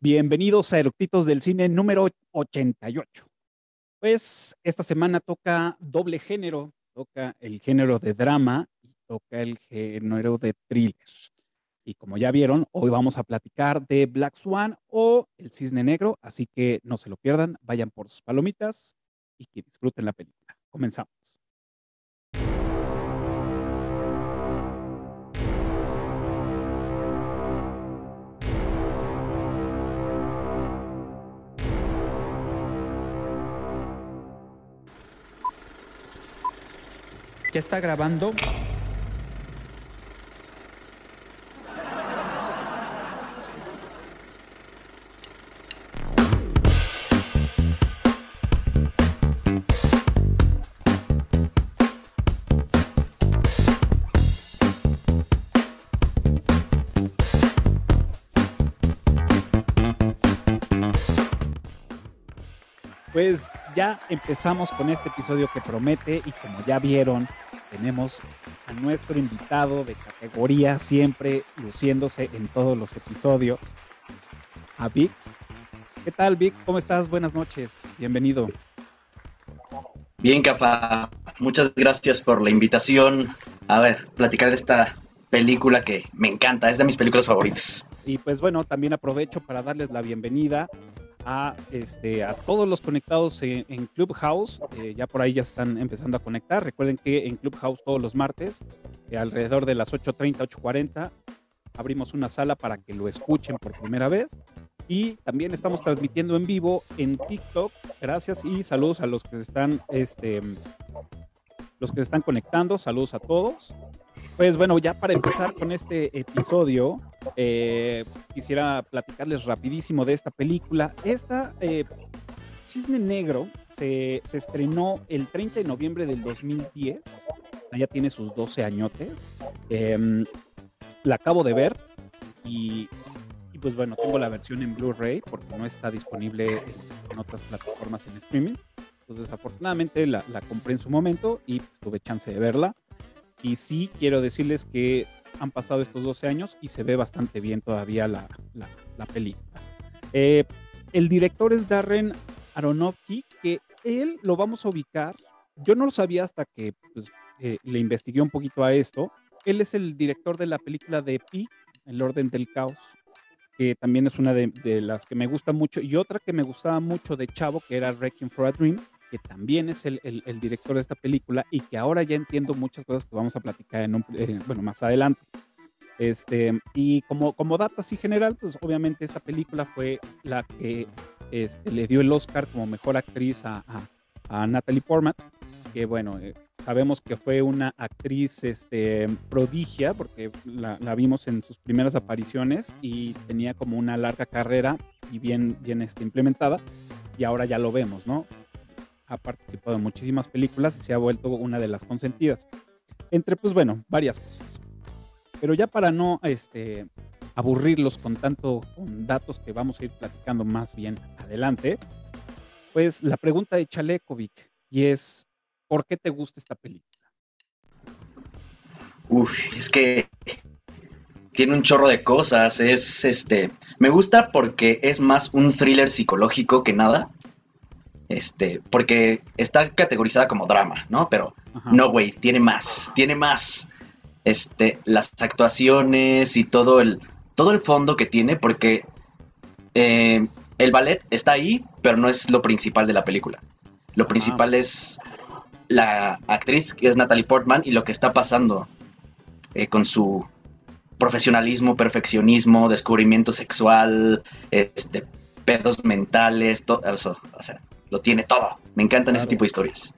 Bienvenidos a Eructitos del Cine número 88. Pues esta semana toca doble género, toca el género de drama y toca el género de thriller. Y como ya vieron, hoy vamos a platicar de Black Swan o El Cisne Negro, así que no se lo pierdan, vayan por sus palomitas y que disfruten la película. Comenzamos. ¿Ya está grabando? Pues ya empezamos con este episodio que promete y como ya vieron, tenemos a nuestro invitado de categoría, siempre luciéndose en todos los episodios, a Vix. ¿Qué tal, Vic? ¿Cómo estás? Buenas noches, bienvenido. Bien, Cafa, muchas gracias por la invitación. A ver, platicar de esta película que me encanta, es de mis películas favoritas. Y pues bueno, también aprovecho para darles la bienvenida a, este, a todos los conectados en, Clubhouse. Eh, ya por ahí ya están empezando a conectar. Recuerden que en Clubhouse todos los martes, eh, alrededor de las 8.30, 8.40, abrimos una sala para que lo escuchen por primera vez. Y también estamos transmitiendo en vivo en TikTok. Gracias y saludos a los que se están, este, los que se están conectando. Saludos a todos. Pues bueno, ya para empezar con este episodio, eh, quisiera platicarles rapidísimo de esta película. Esta eh, Cisne Negro se, estrenó el 30 de noviembre del 2010. Ya tiene sus 12 añotes. Em, la acabo de ver y, pues bueno, tengo la versión en Blu-ray porque no está disponible en, otras plataformas en streaming. Entonces, afortunadamente la, la compré en su momento y pues, tuve chance de verla. Y sí quiero decirles que han pasado estos 12 años y se ve bastante bien todavía la, la, película. Eh, el director es Darren Aronofsky, que él lo vamos a ubicar. Yo no lo sabía hasta que pues, eh, le investigué un poquito a esto. Él es el director de la película de Pi, El orden del caos, que también es una de, de, las que me gusta mucho. Y otra que me gustaba mucho de Chavo, que era Wrecking for a Dream, que también es el, el, director de esta película y que ahora ya entiendo muchas cosas que vamos a platicar en un, eh, bueno, más adelante. Este, y como, como dato así general, pues obviamente esta película fue la que este, le dio el Oscar como mejor actriz a, a, Natalie Portman, que bueno, eh, sabemos que fue una actriz este, prodigia, porque la, la, vimos en sus primeras apariciones y tenía como una larga carrera y bien, bien este, implementada, y ahora ya lo vemos, ¿no? Ha participado en muchísimas películas y se ha vuelto una de las consentidas. Entre, pues bueno, varias cosas. Pero ya para no este, aburrirlos con tanto con datos que vamos a ir platicando más bien adelante, pues la pregunta de Chalekovic y es, ¿por qué te gusta esta película? Uf, es que tiene un chorro de cosas. Es este. Me gusta porque es más un thriller psicológico que nada. Este, porque está categorizada como drama, ¿no? Pero no, güey, tiene más, tiene más. Este, las actuaciones y todo el, todo el fondo que tiene, porque eh, el ballet está ahí, pero no es lo principal de la película. Lo ah. principal es la actriz, que es Natalie Portman, y lo que está pasando eh, con su profesionalismo, perfeccionismo, descubrimiento sexual, este, pedos mentales, todo eso. O sea, lo tiene todo. Me encantan ese tipo de historias.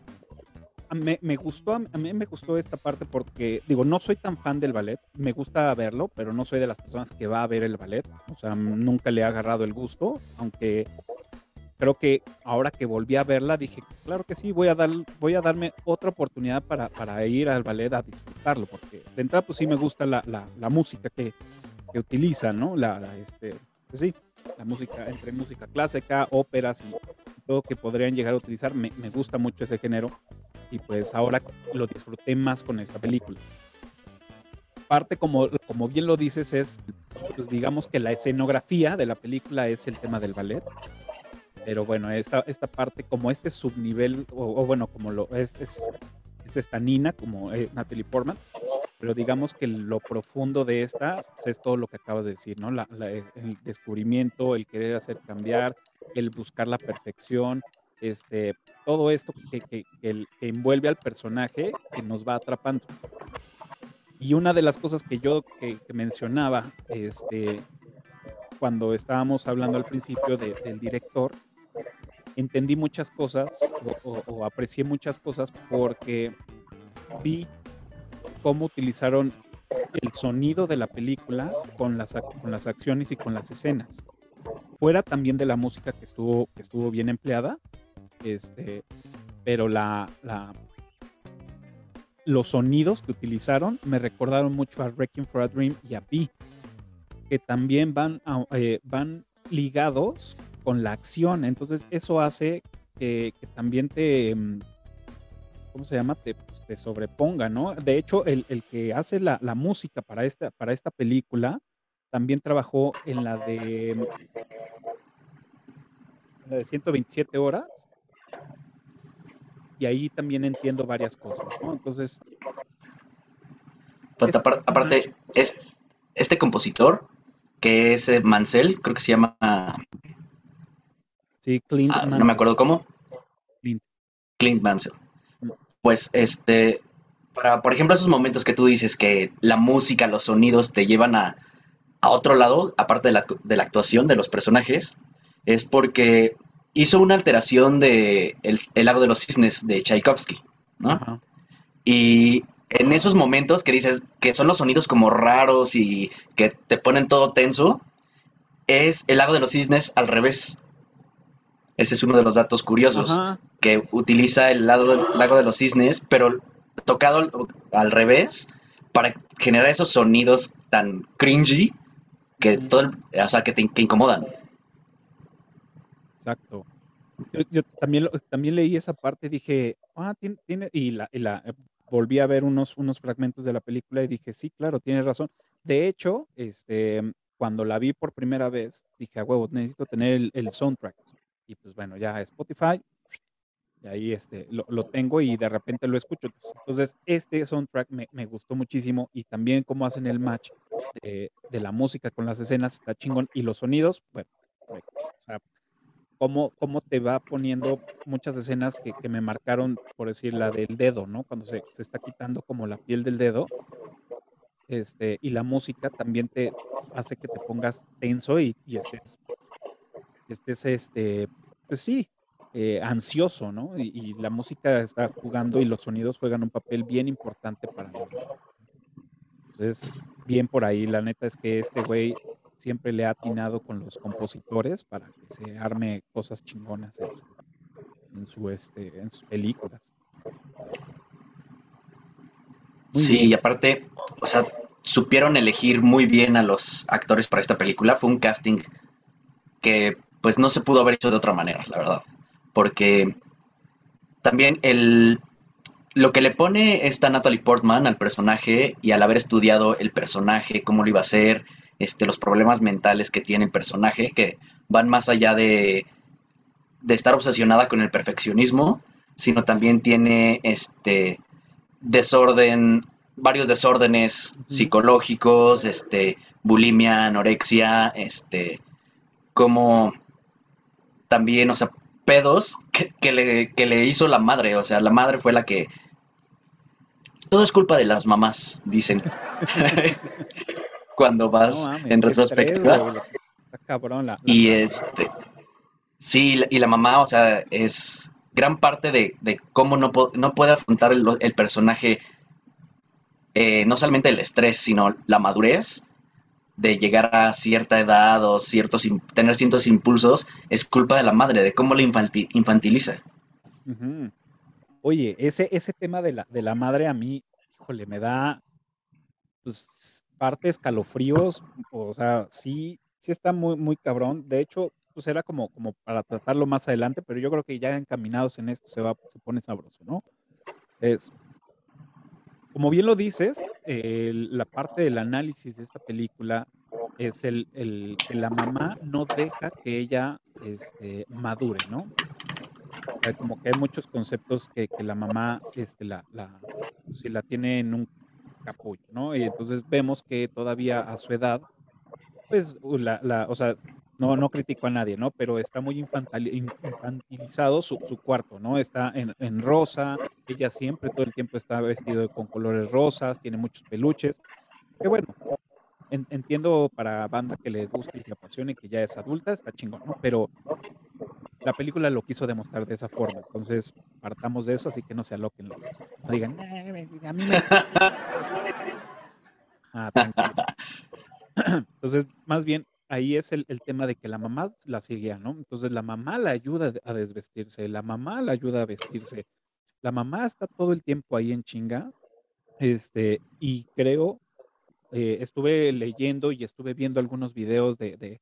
Me, me, gustó, a mí me gustó esta parte porque, digo, no soy tan fan del ballet, me gusta verlo, pero no soy de las personas que va a ver el ballet, o sea, nunca le ha agarrado el gusto, aunque creo que ahora que volví a verla dije, claro que sí, voy a, dar, voy a darme otra oportunidad para, para ir al ballet a disfrutarlo, porque de entrada pues sí me gusta la, la, la música que, que utiliza, ¿no? La, este, pues sí, la música, entre música clásica, óperas y todo que podrían llegar a utilizar. Me, me, gusta mucho ese género y pues ahora lo disfruté más con esta película. Parte, como, como bien lo dices, es pues digamos que la escenografía de la película es el tema del ballet. Pero bueno, esta, esta parte, como este subnivel, o, bueno, como lo es, es, esta Nina, como eh, Natalie Portman, pero digamos que lo profundo de esta pues, es todo lo que acabas de decir, ¿no? el descubrimiento, el querer hacer cambiar, el buscar la perfección, este, todo esto que, que, que, envuelve al personaje que nos va atrapando. Y una de las cosas que yo mencionaba este, cuando estábamos hablando al principio del director, entendí muchas cosas o, aprecié muchas cosas porque vi cómo utilizaron el sonido de la película con las, con las acciones y con las escenas. Fuera también de la música que estuvo, que estuvo bien empleada, este, pero la, la, los sonidos que utilizaron me recordaron mucho a Wrecking for a Dream y a Pi, que también van, eh, van ligados con la acción. Entonces eso hace que, también te, mm, ¿cómo se llama? Te, pues, te sobreponga, ¿no? De hecho, el, que hace la, música para esta, para esta película también trabajó en la de, la de 127 horas. Y ahí también entiendo varias cosas, ¿no? Entonces... Pues, aparte, es, este compositor, que es eh, Mansell, creo que se llama Sí, Clint ah, No me acuerdo cómo. Clint. Clint Mansell. Pues este, para, por ejemplo, esos momentos que tú dices que la música, los sonidos te llevan a, otro lado, aparte de la, de la, actuación de los personajes, es porque hizo una alteración de El, lago de los cisnes de Tchaikovsky, ¿no? Y en esos momentos que dices que son los sonidos como raros y que te ponen todo tenso, es El lago de los cisnes al revés. Ese es uno de los datos curiosos, que utiliza el lado lago de los cisnes, pero tocado al revés para generar esos sonidos tan cringy que todo o sea, que te incomodan. Exacto. Yo, también, también leí esa parte, dije, ah, tiene, y, la, eh, volví a ver unos, unos fragmentos de la película y dije, sí, claro, tienes razón. De hecho, este, cuando la vi por primera vez, dije, a huevo, necesito tener el soundtrack y pues bueno, ya Spotify, y ahí este, lo, lo, tengo y de repente lo escucho. Entonces, este soundtrack me, me gustó muchísimo y también cómo hacen el match de, la música con las escenas está chingón y los sonidos, bueno, o sea, cómo, cómo te va poniendo muchas escenas que, que, me marcaron, por decir, la del dedo, ¿no? Cuando se, se está quitando como la piel del dedo. Este, y la música también te hace que te pongas tenso y, y estés estés, este, pues sí, eh, ansioso, ¿no? Y, la música está jugando y los sonidos juegan un papel bien importante para mí. Entonces, bien por ahí, la neta es que este güey siempre le ha atinado con los compositores para que se arme cosas chingonas en, su, este, en sus películas. sí, y aparte, o sea, supieron elegir muy bien a los actores para esta película. Fue un casting que pues no se pudo haber hecho de otra manera, la verdad. Porque también el, lo que le pone esta Natalie Portman al personaje y al haber estudiado el personaje, cómo lo iba a hacer, este, los problemas mentales que tiene el personaje, que van más allá de, de estar obsesionada con el perfeccionismo, sino también tiene este desorden, varios desórdenes psicológicos, este, bulimia, anorexia, este, como también, o sea, pedos que, le, le hizo la madre. O sea, la madre fue la que... Todo es culpa de las mamás, dicen. Cuando vas en retrospectiva. y este... Sí, y la mamá, o sea, es gran parte de, cómo no, no puede afrontar el, personaje, eh, no solamente el estrés, sino la madurez de llegar a cierta edad o ciertos tener ciertos impulsos es culpa de la madre, de cómo la infantiliza. Oye, ese, ese tema de la, de la madre a mí, híjole, me da pues, parte escalofríos, o sea, sí, sí está muy, muy cabrón. De hecho, pues era como, como para tratarlo más adelante, pero yo creo que ya encaminados en esto se va, se pone sabroso, ¿no? Es, como bien lo dices, la parte del análisis de esta película es el, el que la mamá no deja que ella este, madure, ¿no? como que hay muchos conceptos que, que la mamá este, la, la, si la tiene en un capullo, ¿no? Y entonces vemos que todavía a su edad, pues, la, la, o sea, no, no critico a nadie, ¿no? Pero está muy infantilizado su, su cuarto, ¿no? Está en, en, rosa, ella siempre todo el tiempo está vestido con colores rosas, tiene muchos peluches. Que bueno, entiendo para banda que le guste y se apasione, que ya es adulta, está chingón, ¿no? Pero la película lo quiso demostrar de esa forma. Entonces, partamos de eso, así que no se aloquen los. No digan, a mí me. Ah, Entonces, más bien, ahí es el, el, tema de que la mamá la seguía, ¿no? Entonces, la mamá la ayuda a desvestirse, la mamá la ayuda a vestirse. La mamá está todo el tiempo ahí en chinga. Este, y creo, eh, estuve leyendo y estuve viendo algunos videos de, de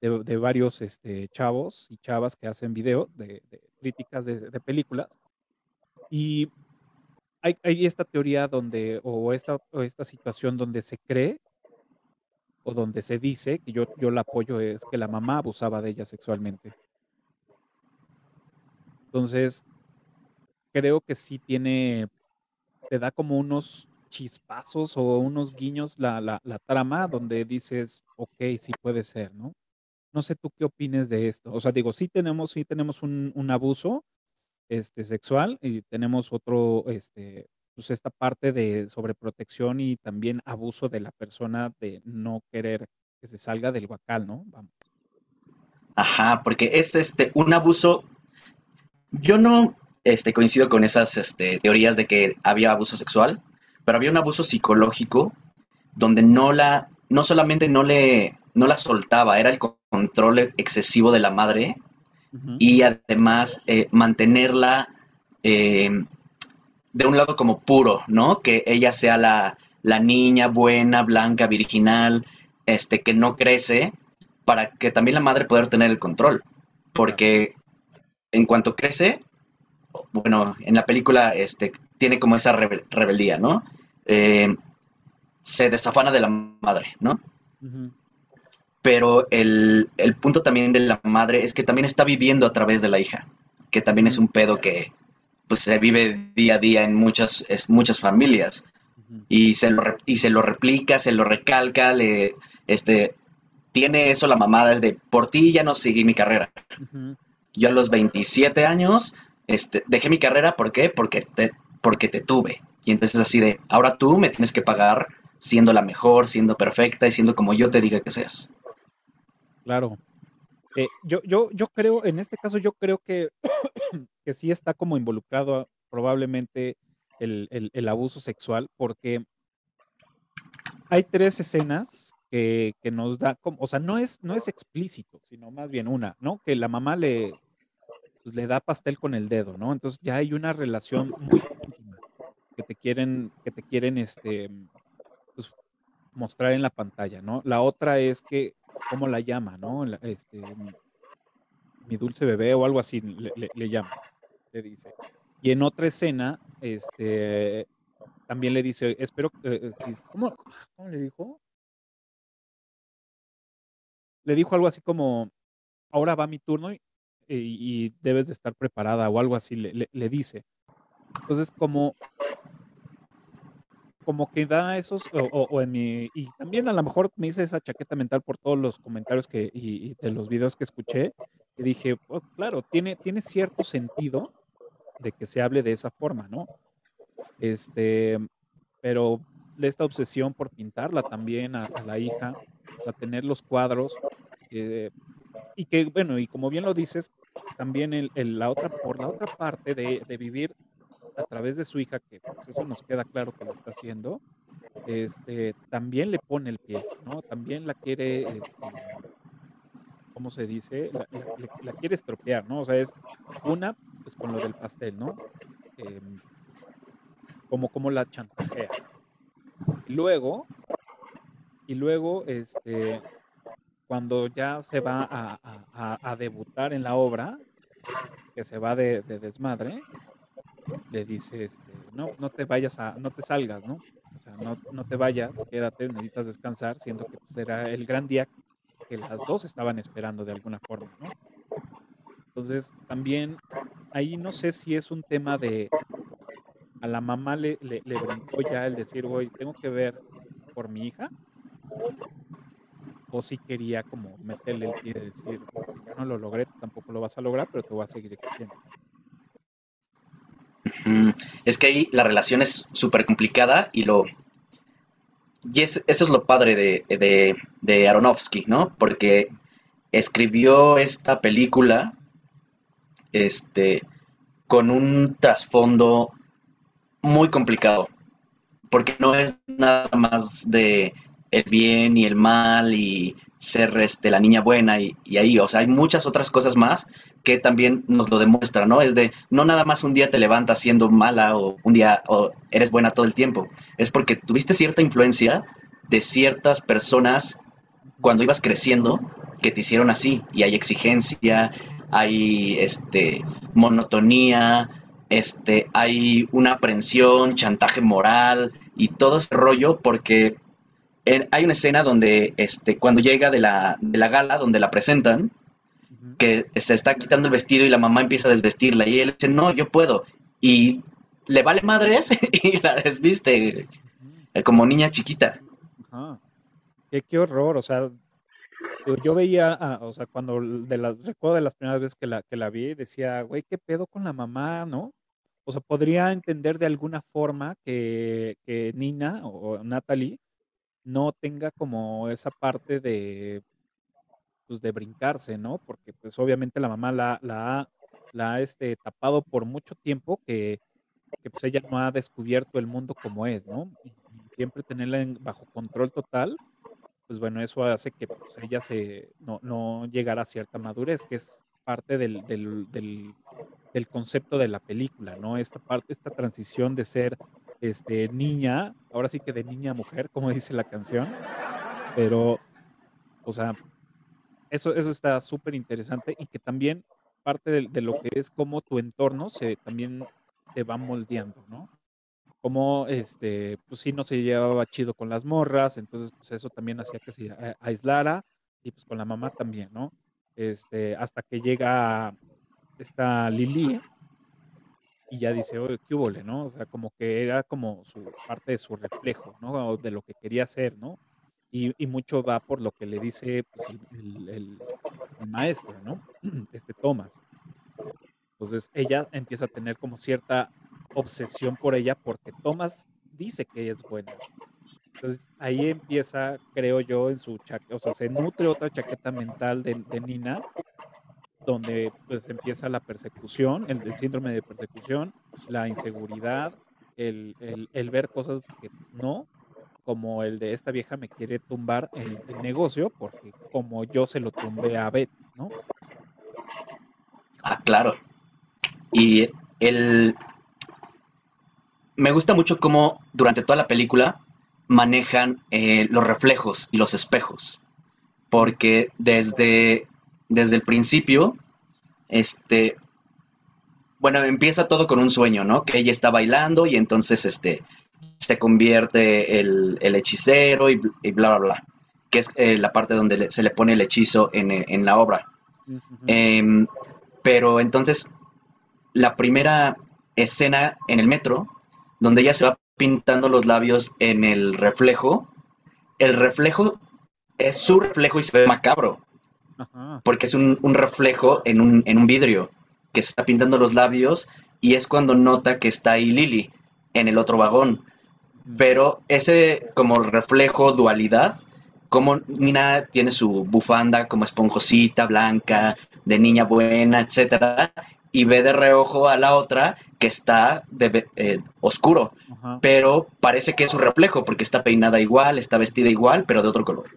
de, varios este, chavos y chavas que hacen videos de, críticas de, películas. Y hay, hay, esta teoría donde, o esta, o esta situación donde se cree, o donde se dice, que yo, yo la apoyo, es que la mamá abusaba de ella sexualmente. Entonces, creo que sí tiene, te da como unos chispazos o unos guiños la, la, trama donde dices, ok, sí puede ser, ¿no? No sé tú qué opines de esto. O sea, digo, sí tenemos, sí tenemos un, un abuso este, sexual y tenemos otro, este, pues esta parte de sobreprotección y también abuso de la persona de no querer que se salga del guacal, ¿no? Vamos. Ajá, porque es este un abuso. Yo no este, coincido con esas este, teorías de que había abuso sexual, pero había un abuso psicológico donde no la, no solamente no le, no la soltaba, era el control excesivo de la madre y además eh, mantenerla eh, de un lado como puro, ¿no? Que ella sea la, niña buena, blanca, virginal, este, que no crece, para que también la madre pueda tener el control. Porque en cuanto crece, bueno, en la película este, tiene como esa rebeldía, ¿no? Eh, se desafana de la madre, ¿no? pero el, punto también de la madre es que también está viviendo a través de la hija, que también es un pedo que pues se vive día a día en muchas, muchas familias. Y se, lo, y se lo replica, se lo recalca, le, este, tiene eso la mamá desde, por ti ya no seguí mi carrera. Yo a los 27 años este, dejé mi carrera, ¿por qué? Porque te, porque te tuve. Y entonces así de, ahora tú me tienes que pagar siendo la mejor, siendo perfecta y siendo como yo te diga que seas. Claro. Eh, yo, yo, yo creo, en este caso, yo creo que, que sí está como involucrado probablemente el, el, abuso sexual, porque hay tres escenas que, que, nos da, como, o sea, no es, no es explícito, sino más bien una, ¿no? Que la mamá le, pues, le da pastel con el dedo, ¿no? Entonces ya hay una relación muy íntima que te quieren, que te quieren, este, pues, mostrar en la pantalla, ¿no? La otra es que cómo la llama, ¿no? Este, mi dulce bebé o algo así le, llama, le dice. Y en otra escena, este, también le dice, espero, eh, eh, ¿cómo, ¿cómo le dijo? Le dijo algo así como, ahora va mi turno y, y debes de estar preparada o algo así, le, le dice. Entonces, como como que da esos, o, en mi, y también a lo mejor me hice esa chaqueta mental por todos los comentarios que, y, de los videos que escuché, y dije, oh, claro, tiene, tiene cierto sentido de que se hable de esa forma, ¿no? Este, pero esta obsesión por pintarla también a, la hija, o sea, tener los cuadros, eh, y que, bueno, y como bien lo dices, también el, la otra, por la otra parte de, de vivir a través de su hija, que pues, eso nos queda claro que lo está haciendo, este, también le pone el pie, ¿no? También la quiere, este, ¿cómo se dice? La, quiere estropear, ¿no? O sea, es una, pues con lo del pastel, ¿no? Em, como, como la chantajea. Luego, y luego, este, cuando ya se va a, debutar en la obra, que se va de desmadre, le dice, este, no, no te vayas a, no te salgas, ¿no? O sea, no, te vayas, quédate, necesitas descansar, siendo que pues, era el gran día que las dos estaban esperando de alguna forma, ¿no? Entonces, también ahí no sé si es un tema de a la mamá le, le, brincó ya el decir, güey, tengo que ver por mi hija, o si quería como meterle el pie y decir, ya no lo logré, tampoco lo vas a lograr, pero te voy a seguir exigiendo. Es que ahí la relación es súper complicada y lo... Y eso es lo padre de, de, de Aronofsky, ¿no? Porque escribió esta película este, con un trasfondo muy complicado, porque no es nada más de el bien y el mal y ser este, la niña buena y, ahí, o sea, hay muchas otras cosas más que también nos lo demuestran, ¿no? Es de, no nada más un día te levantas siendo mala o un día o eres buena todo el tiempo, es porque tuviste cierta influencia de ciertas personas cuando ibas creciendo que te hicieron así y hay exigencia, hay este monotonía, este hay una aprensión, chantaje moral y todo ese rollo porque hay una escena donde este, cuando llega de la, de la gala, donde la presentan, que se está quitando el vestido y la mamá empieza a desvestirla y él dice, no, yo puedo. Y le vale madres y la desviste eh, como niña chiquita. Qué, horror, o sea, yo veía, o sea, cuando de las, recuerdo de las primeras veces que la, que la vi, decía, güey, ¿qué pedo con la mamá, no? O sea, podría entender de alguna forma que, que Nina o Natalie no tenga como esa parte de, pues, de brincarse, ¿no? Porque pues obviamente la mamá la, la, ha este, tapado por mucho tiempo que, que, pues ella no ha descubierto el mundo como es, ¿no? Y, siempre tenerla bajo control total, pues bueno, eso hace que pues, ella se, no, no llegara a cierta madurez, que es parte del, del, del, del concepto de la película, ¿no? Esta parte, esta transición de ser este, niña, ahora sí que de niña a mujer, como dice la canción, pero, o sea, eso, eso está súper interesante y que también parte de, lo que es como tu entorno se también te va moldeando, ¿no? Como, este, pues sí, no se llevaba chido con las morras, entonces, pues eso también hacía que se aislara y pues con la mamá también, ¿no? Este, hasta que llega esta Lili, y ya dice, oye, ¿qué hubo, no? O sea, como que era como su parte de su reflejo, ¿no? De lo que quería hacer, ¿no? Y, mucho va por lo que le dice pues, el, maestro, ¿no? Este Thomas. Entonces ella empieza a tener como cierta obsesión por ella porque Thomas dice que ella es buena. Entonces ahí empieza, creo yo, en su chaqueta, o sea, se nutre otra chaqueta mental de, de Nina donde pues empieza la persecución, el, síndrome de persecución, la inseguridad, el, el, ver cosas que no, como el de esta vieja me quiere tumbar el, negocio porque como yo se lo tumbé a Beth, ¿no? Ah, claro. Y el... Me gusta mucho cómo durante toda la película manejan eh, los reflejos y los espejos. Porque desde desde el principio, este, bueno, empieza todo con un sueño, ¿no? Que ella está bailando y entonces, este, se convierte el, hechicero y, bla, bla, bla, que es eh, la parte donde se le pone el hechizo en, la obra. Em, pero entonces, la primera escena en el metro, donde ella se va pintando los labios en el reflejo, el reflejo es su reflejo y se ve macabro porque es un, reflejo en un, en un, vidrio que se está pintando los labios y es cuando nota que está ahí Lily en el otro vagón. Pero ese como reflejo, dualidad, como Nina tiene su bufanda como esponjosita, blanca, de niña buena, etcétera, y ve de reojo a la otra que está de, eh, oscuro, pero parece que es su reflejo porque está peinada igual, está vestida igual, pero de otro color.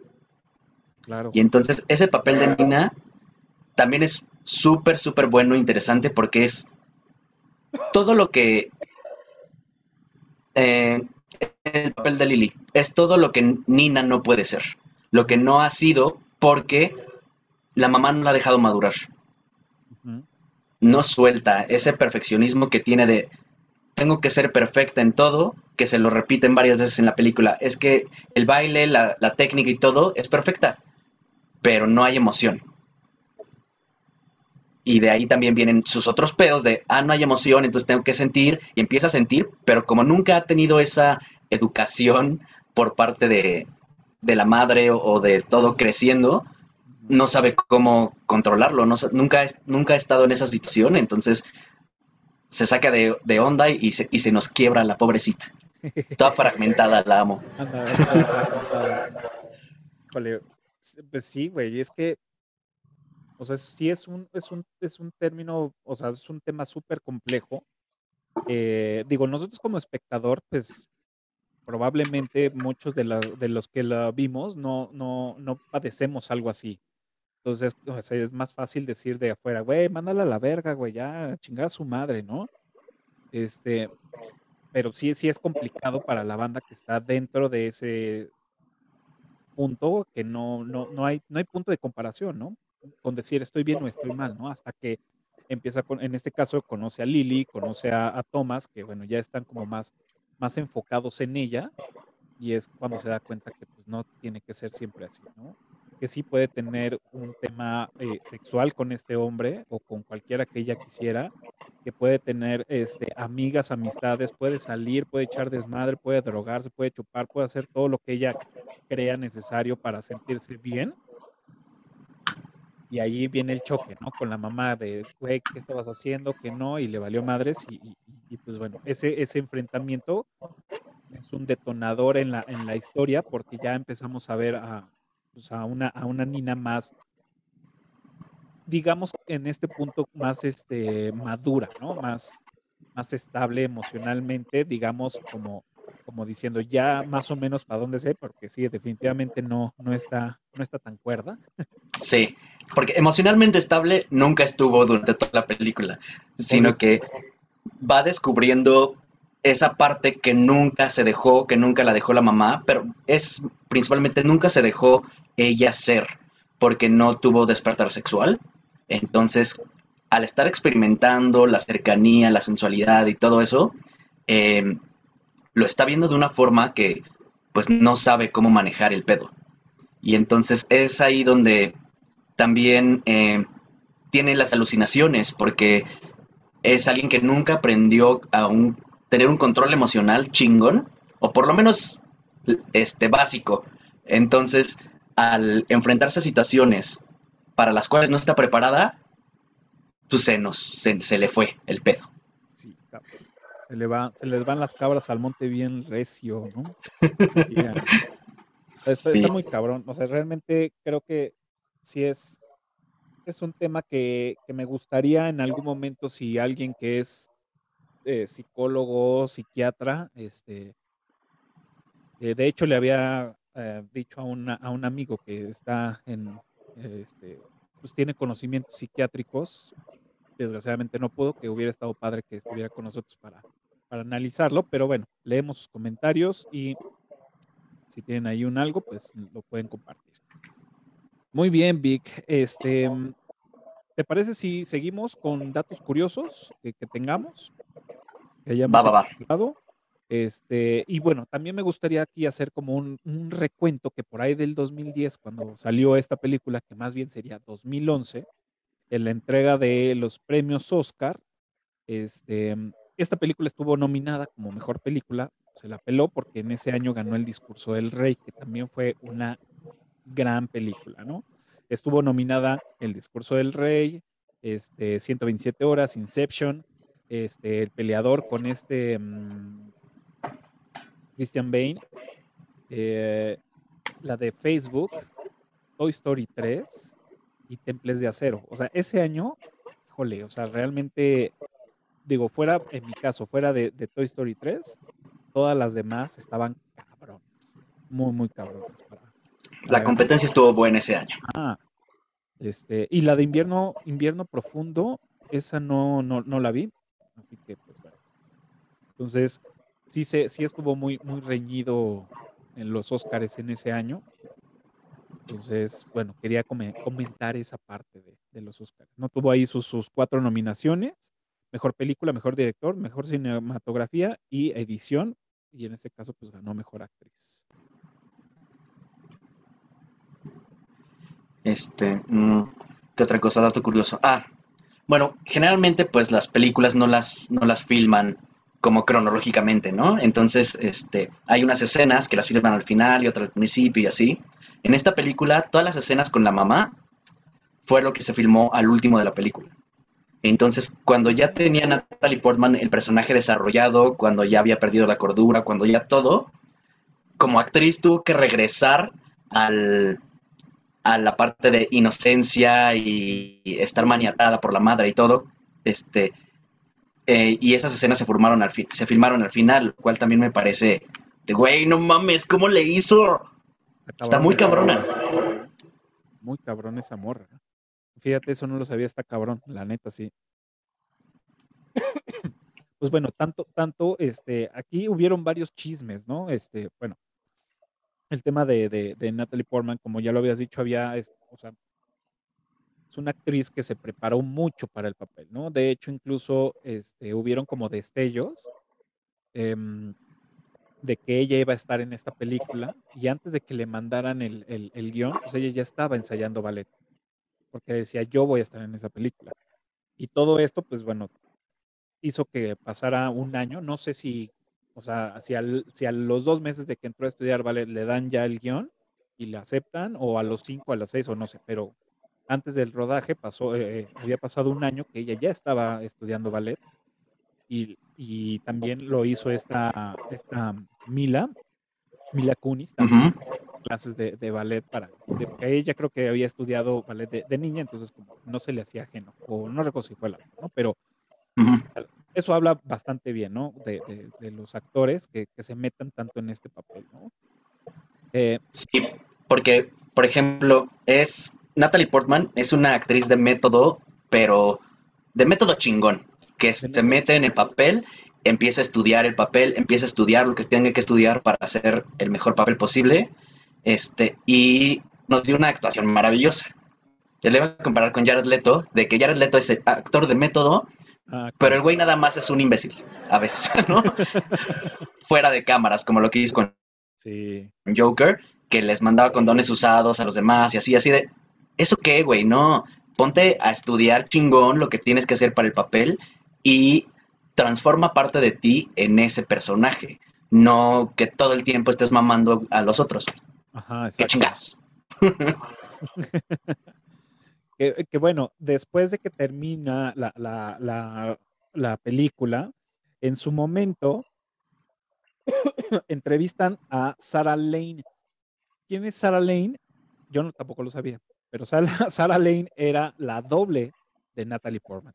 Y entonces ese papel de Nina también es súper, súper bueno interesante porque es todo lo que... Eh, el papel de Lily es todo lo que Nina no puede ser. Lo que no ha sido porque la mamá no la ha dejado madurar. No suelta ese perfeccionismo que tiene de tengo que ser perfecta en todo que se lo repiten varias veces en la película, es que el baile, la, la técnica y todo es perfecta, pero no hay emoción. Y de ahí también vienen sus otros pedos de, ah, no hay emoción, entonces tengo que sentir, y empieza a sentir, pero como nunca ha tenido esa educación por parte de, de la madre o, o de todo creciendo, no sabe cómo controlarlo, no, nunca, nunca ha estado en esa situación, entonces se saca de, de onda y se, y se nos quiebra la pobrecita. Toda fragmentada, la amo. Híjole, pues sí, güey, es que, o sea, sí es un, es un, es un término, o sea, es un tema súper complejo. Eh, digo, nosotros como espectador, pues probablemente muchos de, de los que la vimos no, no, no padecemos algo así. Entonces, es más fácil decir de afuera, güey, mándala a la verga, güey, ya, chingar a su madre, ¿no? Este, pero sí, sí es complicado para la banda que está dentro de ese punto que no, no, no hay, no hay punto de comparación, ¿no? Con decir estoy bien o estoy mal, ¿no? Hasta que empieza con, en este caso, conoce a Lily, conoce a, a Thomas, que bueno, ya están como más, más enfocados en ella, y es cuando se da cuenta que pues no tiene que ser siempre así. Que sí puede tener un tema eh, sexual con este hombre o con cualquiera que ella quisiera, que puede tener este, amigas, amistades, puede salir, puede echar desmadre, puede drogarse, puede chupar, puede hacer todo lo que ella crea necesario para sentirse bien. Y ahí viene el choque, ¿no? Con la mamá de, güey, ¿qué estabas haciendo? Que no, y le valió madres. Y, pues bueno, ese, ese enfrentamiento es un detonador en la, en la historia porque ya empezamos a ver a, pues, a, una, a una Nina más, digamos, en este punto más este, madura, ¿no? Más, más estable emocionalmente, digamos, como, como diciendo ya más o menos para dónde sé, porque sí, definitivamente no, no, está, no está tan cuerda. Sí, porque emocionalmente estable nunca estuvo durante toda la película, sino que va descubriendo esa parte que nunca se dejó, que nunca la dejó la mamá, pero es principalmente nunca se dejó ella ser, porque no tuvo despertar sexual. Entonces, al estar experimentando la cercanía, la sensualidad y todo eso, eh, lo está viendo de una forma que pues no sabe cómo manejar el pedo. Y entonces es ahí donde también eh, tiene las alucinaciones, porque es alguien que nunca aprendió a un, tener un control emocional chingón, o por lo menos este, básico. Entonces, al enfrentarse a situaciones para las cuales no está preparada, pues se, nos, se, se le fue el pedo. Sí. Se, le va, se les van las cabras al monte bien recio, ¿no? Dirían. Está, Sí. está muy cabrón. O sea, realmente creo que sí es, es un tema que, que me gustaría en algún momento si alguien que es eh, psicólogo, psiquiatra, este, eh, de hecho le había eh, dicho a, una- a un amigo que está en, eh, este, pues tiene conocimientos psiquiátricos, desgraciadamente no pudo, que hubiera estado padre que estuviera con nosotros para, para analizarlo, pero bueno, leemos sus comentarios y si tienen ahí un algo, pues lo pueden compartir. Muy bien, Vic. Este, ¿te parece si seguimos con datos curiosos que, que tengamos? Que hayamos Va, va, va. encontrado? Este, y bueno, también me gustaría aquí hacer como un, un recuento que por ahí del 2010, cuando salió esta película, que más bien sería 2011, en la entrega de los premios Oscar, este, esta película estuvo nominada como mejor película, se la peló porque en ese año ganó El Discurso del Rey, que también fue una gran película, ¿no? Estuvo nominada El Discurso del Rey, este, 127 horas, Inception, este, El Peleador con este mm, Christian Bane, eh, la de Facebook, Toy Story 3 y Temples de Acero. O sea, ese año, híjole, o sea, realmente, digo, fuera, en mi caso, fuera de, de Toy Story 3, todas las demás estaban cabrones, muy, muy cabrones. Para, para La competencia estuvo buena ese año. Ah, este, y la de invierno, invierno profundo, esa no, no, no la vi. Así que, pues bueno. Entonces, sí, se, sí estuvo muy, muy reñido en los Óscares en ese año. Entonces, bueno, quería come- comentar esa parte de, los Óscares. No tuvo ahí sus, sus cuatro nominaciones. Mejor película, mejor director, mejor cinematografía y edición. y en este caso pues ganó mejor actriz. Este, mm, ¿qué otra cosa? Dato curioso. Ah, bueno, generalmente pues las películas no las, no las filman como cronológicamente, ¿no? Entonces, este, hay unas escenas que las filman al final y otras al principio y así. En esta película, todas las escenas con la mamá fue lo que se filmó al último de la película. Entonces, cuando ya tenía Natalie Portman el personaje desarrollado, cuando ya había perdido la cordura, cuando ya todo, como actriz tuvo que regresar al, a la parte de inocencia y estar maniatada por la madre y todo, este, eh, y esas escenas se, formaron al se filmaron al final, lo cual también me parece de, güey, no mames, ¿cómo le hizo? Está, muy cabrona. Muy cabrón esa morra. Fíjate, eso no lo sabía, está cabrón, la neta, sí. pues bueno, tanto, tanto, este, aquí hubieron varios chismes, ¿no? Este, bueno, el tema de, de, Natalie Portman, como ya lo habías dicho, había, o sea, es una actriz que se preparó mucho para el papel, ¿no? De hecho, incluso este, hubieron como destellos em, de que ella iba a estar en esta película y antes de que le mandaran el, el, guion, pues ella ya estaba ensayando ballet, porque decía, yo voy a estar en esa película. Y todo esto, pues bueno, hizo que pasara un año, no sé si o sea, si, si a los dos meses de que entró a estudiar, ¿vale? Le dan ya el guion y le aceptan, o a los cinco, a las seis, o no sé, pero antes del rodaje pasó, eh, eh, había pasado un año que ella ya estaba estudiando ballet y, y también lo hizo esta, esta Mila, Mila Kunis, también, clases de, de, ballet para, porque ella creo que había estudiado ballet de, niña, entonces como no se le hacía ajeno, o no recuerdo si fue la, ¿no? Pero eso habla bastante bien, ¿no? De, los actores que, se metan tanto en este papel, ¿no? Eh, sí, porque, por ejemplo, es Natalie Portman es una actriz de método, pero de método chingón, que se mete en el papel, empieza a estudiar el papel, empieza a estudiar lo que tenga que estudiar para hacer el mejor papel posible, este, y nos dio una actuación maravillosa. Yo le voy a comparar con Jared Leto, de que Jared Leto es el actor de método, Ah, pero el güey nada más es un imbécil, a veces, ¿no? Fuera de cámaras, como lo que hizo con Joker, que les mandaba condones usados a los demás y así, así de, ¿eso qué, güey? No, ponte a estudiar chingón lo que tienes que hacer para el papel y transforma parte de ti en ese personaje, no que todo el tiempo estés mamando a los otros. Ajá, exacto. Qué chingados. que, bueno, después de que termina la, película, en su momento entrevistan a Sarah Lane. ¿Quién es Sarah Lane? Yo no, tampoco lo sabía, pero Sarah, Lane era la doble de Natalie Portman.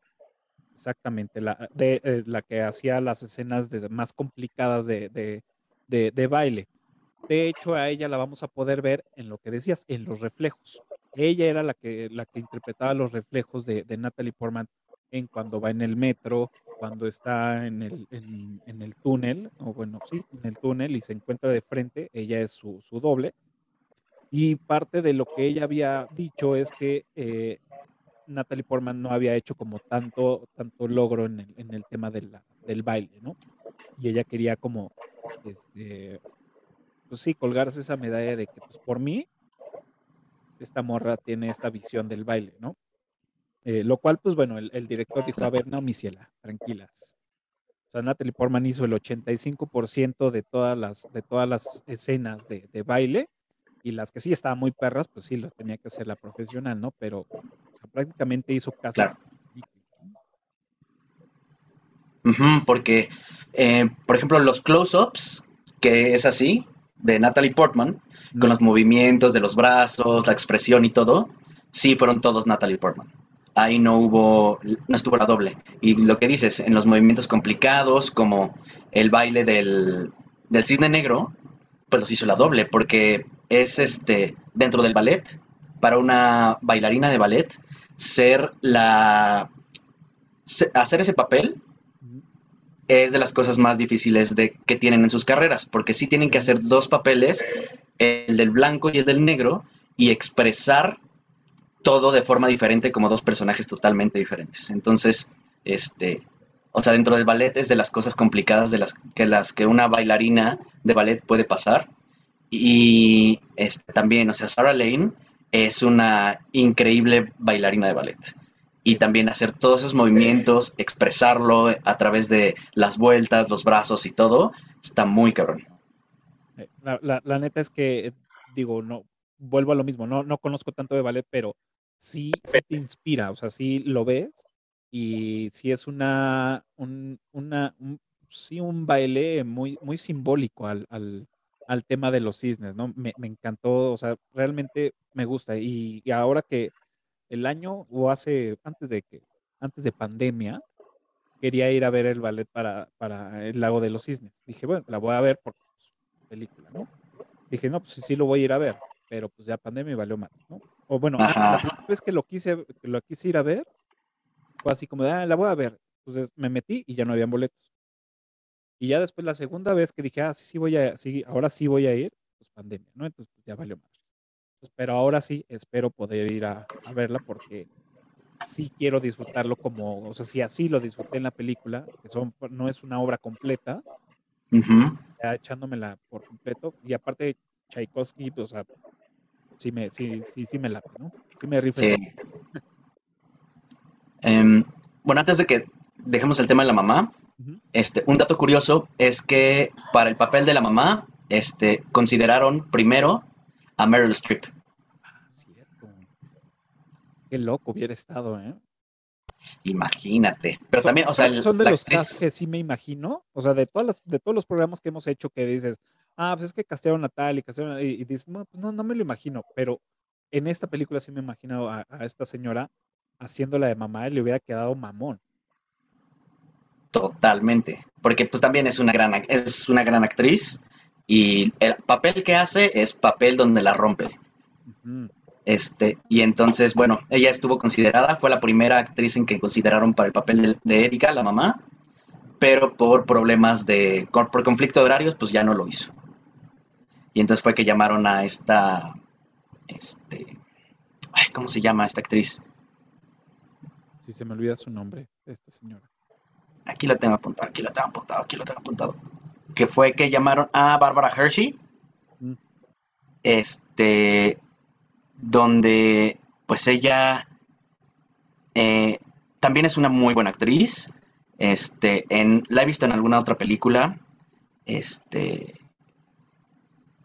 Exactamente, la, de, eh, la que hacía las escenas más complicadas de, de baile. De hecho, a ella la vamos a poder ver en lo que decías, en los reflejos. Ella era la que, la que interpretaba los reflejos de, Natalie Portman en cuando va en el metro, cuando está en el, en, el túnel, o bueno, sí, en el túnel y se encuentra de frente, ella es su, doble. Y parte de lo que ella había dicho es que eh, Natalie Portman no había hecho como tanto, tanto logro en el, en el tema de del baile, ¿no? Y ella quería como, este, pues sí, colgarse esa medalla de que, pues por mí, esta morra tiene esta visión del baile, ¿no? Eh, lo cual, pues bueno, el, director dijo, a ver, no, mi ciela, tranquilas. O sea, Natalie Portman hizo el 85% de todas las, de todas las escenas de, baile y las que sí estaban muy perras, pues sí, las tenía que hacer la profesional, ¿no? Pero prácticamente hizo casi... porque, eh, por ejemplo, los close-ups, que es así, de Natalie Portman, con los movimientos de los brazos, la expresión y todo, sí fueron todos Natalie Portman. Ahí no hubo, no estuvo la doble. Y lo que dices, en los movimientos complicados, como el baile del, del cisne negro, pues los hizo la doble, porque es este, dentro del ballet, para una bailarina de ballet, ser la, hacer ese papel es de las cosas más difíciles de, que tienen en sus carreras, porque sí tienen que hacer dos papeles, el del blanco y el del negro, y expresar todo de forma diferente como dos personajes totalmente diferentes. Entonces, este, O sea, dentro del ballet es de las cosas complicadas de las que, las que una bailarina de ballet puede pasar. Y este, también, o sea, Sarah Lane es una increíble bailarina de ballet. Y también hacer todos esos movimientos, expresarlo a través de las vueltas, los brazos y todo, está muy cabrón. Eh, la, neta es que, digo, no, vuelvo a lo mismo, no, no conozco tanto de ballet, pero sí, se te inspira, o sea, sí lo ves y sí es una, un, una, sí un baile muy, muy simbólico al, al, al tema de los cisnes, ¿no? Me, me, encantó, o sea, realmente me gusta. Y, y, ahora que el año o hace, antes de que, antes de pandemia, quería ir a ver el ballet para, para el lago de los cisnes. Dije, bueno, la voy a ver por pues, película, ¿no? Dije, no, pues sí, sí lo voy a ir a ver, pero pues ya pandemia valió mal, ¿no? O bueno, la primera vez que lo quise, lo quise ir a ver, fue así como de, ah, la voy a ver. Entonces me metí y ya no habían boletos. Y ya después la segunda vez que dije, ah, sí, sí voy a, sí, ahora sí voy a ir, pues pandemia, ¿no? Entonces pues, ya valió más. pero ahora sí espero poder ir a, verla porque sí quiero disfrutarlo como, o sea, si así lo disfruté en la película, que son, no es una obra completa, ya echándomela por completo, y aparte Tchaikovsky, pues, o sea, sí me, sí, sí, sí me late, ¿no? Sí me rifle. Sí. Em, bueno, antes de que dejemos el tema de la mamá, este, un dato curioso es que para el papel de la mamá, este, consideraron primero a Meryl Streep. Ah, cierto. Qué loco hubiera estado, ¿eh? Imagínate. Pero también, o sea, son de los casos que sí me imagino. O sea, de todas las, de todos los programas que hemos hecho que dices, ah, pues es que castearon a tal y castearon y, dices, no, pues no, no me lo imagino. Pero en esta película sí me imagino a, a esta señora haciéndola de mamá y le hubiera quedado mamón. Totalmente, porque pues también es una gran, es una gran actriz y el papel que hace es papel donde la rompe. Este, y entonces, bueno, ella estuvo considerada, fue la primera actriz en que consideraron para el papel de, Erika, la mamá, pero por problemas de, por conflicto de horarios, pues ya no lo hizo. Y entonces fue que llamaron a esta, este, ay, ¿cómo se llama esta actriz? Si se me olvida su nombre, esta señora. Aquí lo tengo apuntado, aquí lo tengo apuntado, aquí lo tengo apuntado. Que fue que llamaron a Barbara Hershey. Mm. Este, donde pues ella eh, también es una muy buena actriz. Este, en, la he visto en alguna otra película. Este,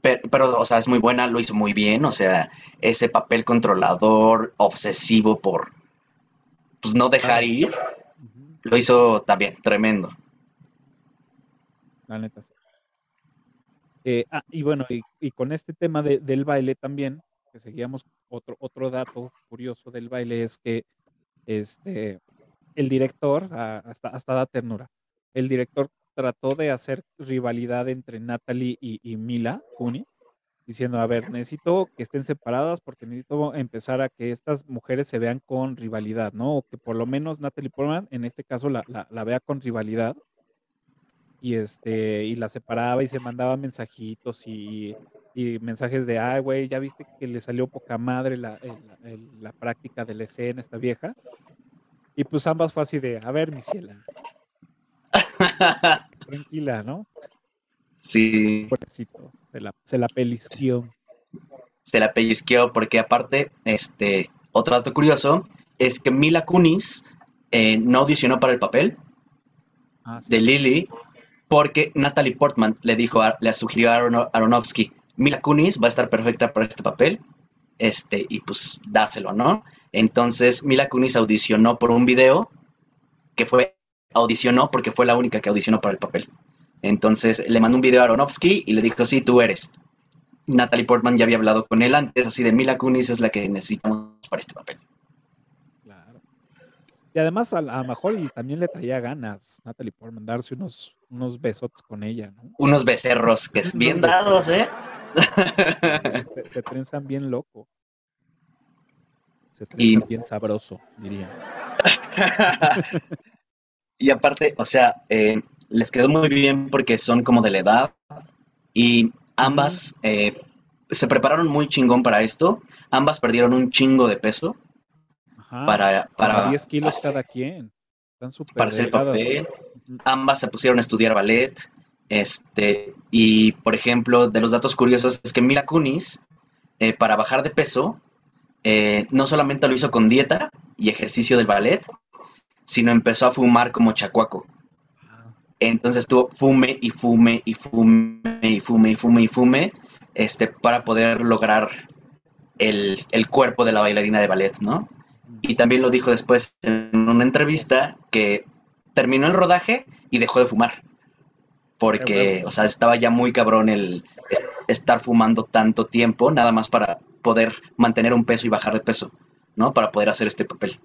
pero, pero, o sea, es muy buena, lo hizo muy bien. O sea, ese papel controlador, obsesivo por, pues no dejar ir, lo hizo también, tremendo. La neta, sí. Eh, ah, y bueno, y, con este tema del baile también, que seguíamos, otro, otro dato curioso del baile es que este, el director, hasta, hasta da ternura, el director trató de hacer rivalidad entre Natalie y, y Mila Kunis diciendo, a ver, necesito que estén separadas porque necesito empezar a que estas mujeres se vean con rivalidad, ¿no? O que por lo menos Natalie Portman, en este caso, la, la, vea con rivalidad. Y, este, y la separaba y se mandaba mensajitos y, y mensajes de, ay, güey, ya viste que le salió poca madre la, la, práctica de la escena, esta vieja. Y pues ambas fue así de, a ver, mi ciela. Tranquila, ¿no? Sí. Se la, se la pelisqueó. Se la pellizqueó porque aparte, este, otro dato curioso es que Mila Kunis eh, no audicionó para el papel ah, de Lily porque Natalie Portman le dijo, le sugirió a Aronofsky, Mila Kunis va a estar perfecta para este papel, este, y pues dáselo, ¿no? Entonces Mila Kunis audicionó por un video que fue, audicionó porque fue la única que audicionó para el papel. Entonces le mandó un video a Aronofsky y le dijo, sí, tú eres. Natalie Portman ya había hablado con él antes, así de Mila Kunis es la que necesitamos para este papel. Claro. Y además a, lo mejor y también le traía ganas Natalie Portman darse unos, unos besotes con ella, ¿no? Unos becerros que es bien dados, ¿eh? Se, se, trenzan bien loco. Se trenzan bien sabroso, diría. y aparte, o sea, eh, les quedó muy bien porque son como de la edad y ambas eh, se prepararon muy chingón para esto. Ambas perdieron un chingo de peso. para, para 10 kilos cada quien. Están súper para hacer delgadas. papel. Ambas se pusieron a estudiar ballet. Este, y por ejemplo, de los datos curiosos es que Mila Kunis, eh, para bajar de peso, eh, no solamente lo hizo con dieta y ejercicio del ballet, sino empezó a fumar como chacuaco. Ah, Entonces tuvo fume y fume y fume y fume y fume y fume este, para poder lograr el, el cuerpo de la bailarina de ballet, ¿no? Y también lo dijo después en una entrevista que terminó el rodaje y dejó de fumar. Porque, huevos. o sea, estaba ya muy cabrón el es- estar fumando tanto tiempo, nada más para poder mantener un peso y bajar de peso, ¿no? Para poder hacer este papel.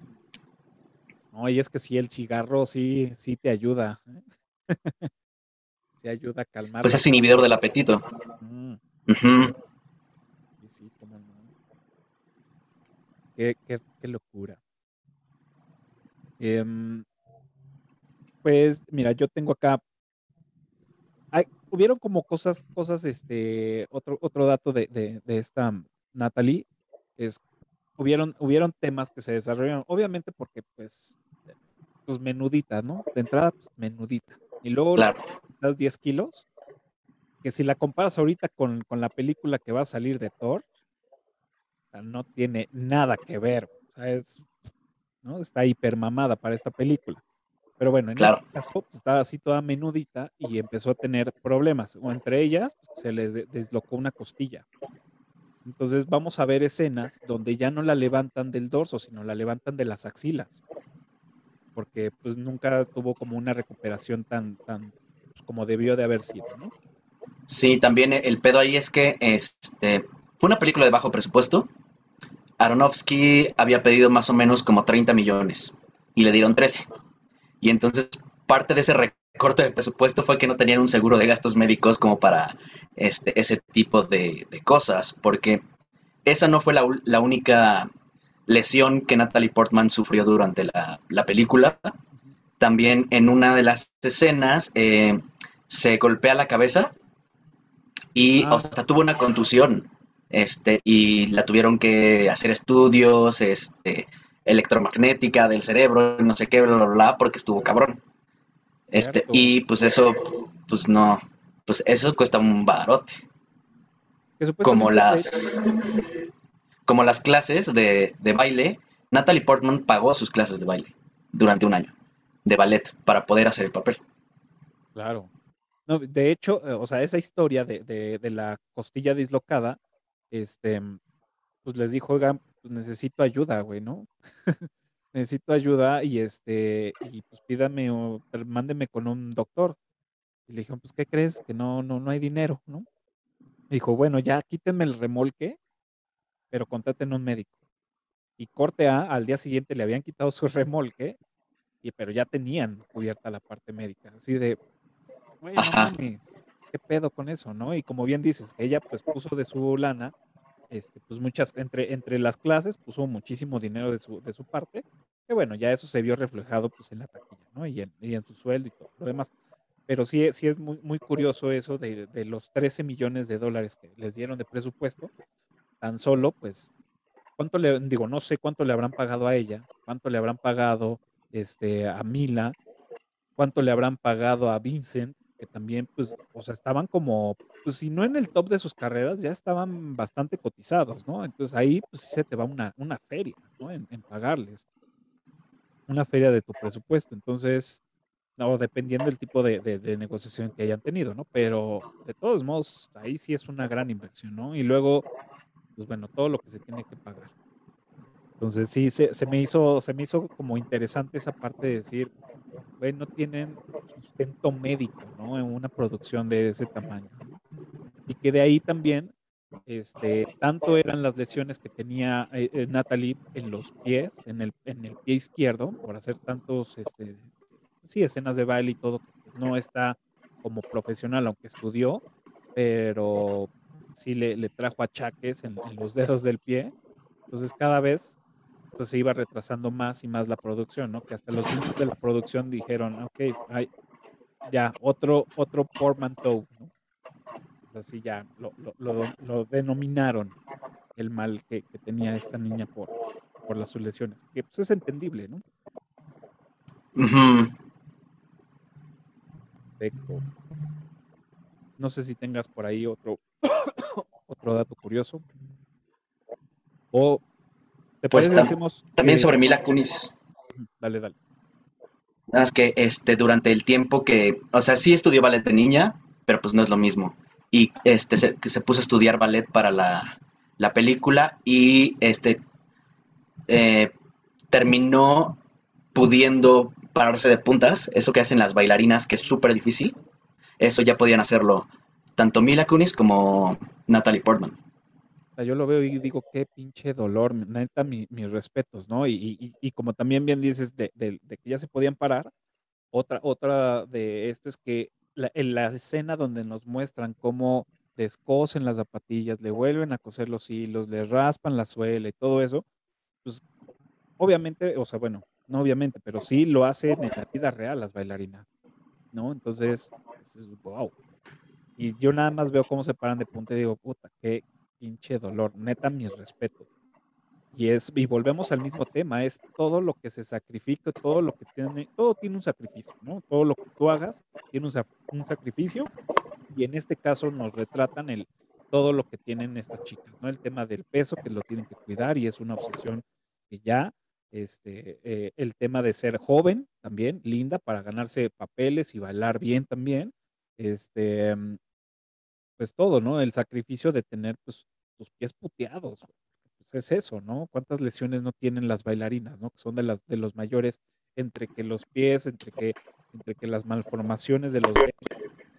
No, y es que sí, el cigarro sí, sí te ayuda. ¿eh? Sí ayuda a calmar Pues es inhibidor del apetito. Mm, Ujú. y sí, cómo no. Qué, qué- qué locura. Em, pues mira, yo tengo acá, hay- hubieron como cosas, cosas, este, otro, otro dato de, de, de esta Natalie, es, hubieron, hubieron temas que se desarrollaron, obviamente porque pues, pues menudita, ¿no? De entrada, pues menudita. Y luego Claro, das 10 kilos, que si la comparas ahorita con, con la película que va a salir de Thor, o sea, no tiene nada que ver, o sea, es, ¿no? Está hipermamada para esta película. Pero bueno, en claro. este caso pues, estaba así toda menudita y empezó a tener problemas, o entre ellas pues, se le de- deslocó una costilla. Entonces vamos a ver escenas donde ya no la levantan del dorso, sino la levantan de las axilas, porque pues nunca tuvo como una recuperación tan, tan pues, como debió de haber sido, ¿no? Sí, también el pedo ahí es que este, fue una película de bajo presupuesto. Aronofsky había pedido más o menos como 30 millones y le dieron 13. Y entonces parte de ese recorte de presupuesto fue que no tenían un seguro de gastos médicos como para este, ese tipo de, de cosas, porque esa no fue la, la única lesión que Natalie Portman sufrió durante la, la película. También en una de las escenas eh, se golpea la cabeza y Ah. hasta tuvo una contusión. Este, y la tuvieron que hacer estudios, este, electromagnética del cerebro, no sé qué, bla, bla, bla, porque estuvo cabrón. Este, Cierto. y pues eso, pues no, pues eso cuesta un barote. Como las, como las clases de, de baile, Natalie Portman pagó sus clases de baile durante un año de ballet para poder hacer el papel. Claro. De hecho, eh, o sea, esa historia de, de- la costilla dislocada, este, pues les dijo, oigan, pues necesito ayuda, güey, ¿no? necesito ayuda y este, y pues pídame o mándeme con un doctor. Y le dijeron, pues, ¿qué crees? Que no, no, no hay dinero, ¿no? Dijo, bueno, ya quítenme el remolque, pero contraten un médico. Y corte A, al día siguiente le habían quitado su remolque, y, pero ya tenían cubierta la parte médica. Así de, güey, no mames, ¿qué pedo con eso, no? Y como bien dices, ella pues puso de su lana, este, pues muchas, entre, entre las clases puso muchísimo dinero de su, de su parte, que bueno, ya eso se vio reflejado pues en la taquilla, ¿no? Y en, y en su sueldo y todo lo demás. Pero sí, sí es muy, muy curioso eso de, de los 13 millones de dólares que les dieron de presupuesto, tan solo, pues, ¿cuánto le, digo, no sé cuánto le habrán pagado a ella, cuánto le habrán pagado este, a Mila, cuánto le habrán pagado a Vincent, que también, pues, o sea, estaban como, pues, si no en el top de sus carreras, ya estaban bastante cotizados, ¿no? Entonces ahí, pues, se te va una, una feria, ¿no? En, pagarles, una feria de tu presupuesto. Entonces, no, dependiendo del tipo de, de- de negociación que hayan tenido, ¿no? Pero de todos modos, ahí sí es una gran inversión, ¿no? Y luego, pues bueno, todo lo que se tiene que pagar. Entonces sí, se, se me hizo, se me hizo como interesante esa parte de decir, güey, no tienen sustento médico, ¿no? En una producción de ese tamaño. Y que de ahí también, este, tanto eran las lesiones que tenía eh, eh, Natalie en los pies, en el, en el pie izquierdo, por hacer tantos, este, sí, escenas de baile y todo, pues, no está como profesional, aunque estudió, pero sí le, le trajo achaques en, en los dedos del pie. Entonces cada vez pues, se iba retrasando más y más la producción, ¿no? Que hasta los mismos de la producción dijeron, ok, hay, ya, otro, otro portmanteau, ¿no? Así ya lo, lo, lo- lo denominaron el mal que, que tenía esta niña por, por las sus lesiones, que pues es entendible, ¿no? Ujú. Perfecto. No sé si tengas por ahí otro, otro dato curioso. O te Pues parece tam- hacemos También eh, sobre Mila Kunis. dale, dale. Nada más que este, durante el tiempo que, o sea, sí estudió ballet de niña, pero pues no es lo mismo. Y este se, que se puso a estudiar ballet para la, la película y este eh, terminó pudiendo pararse de puntas, eso que hacen las bailarinas, que es súper difícil. Eso ya podían hacerlo tanto Mila Kunis como Natalie Portman. Yo lo veo y digo, qué pinche dolor, neta, mi- mis respetos, ¿no? Y- y- y como también bien dices de, de- de que ya se podían parar, otra, otra de esto es que la, en la escena donde nos muestran cómo descosen las zapatillas, le vuelven a coser los hilos, le raspan la suela y todo eso, pues obviamente, o sea, bueno, no obviamente, pero sí lo hacen en la vida real las bailarinas, ¿no? Entonces, wow. Y yo nada más veo cómo se paran de punta y digo, puta, qué pinche dolor, neta, mis respetos. Y es, y volvemos al mismo tema, es todo lo que se sacrifica, todo lo que tiene, todo tiene un sacrificio, ¿no? Todo lo que tú hagas tiene un, un sacrificio, y en este caso nos retratan el, todo lo que tienen estas chicas, ¿no? El tema del peso, que lo tienen que cuidar, y es una obsesión que ya, este, eh, el tema de ser joven también, linda, para ganarse papeles y bailar bien también, este, pues todo, ¿no? El sacrificio de tener, pues, tus pies puteados, pues es eso, ¿no? ¿Cuántas lesiones no tienen las bailarinas, ¿no? Que son de las de los mayores, entre que los pies, entre que, entre que las malformaciones de los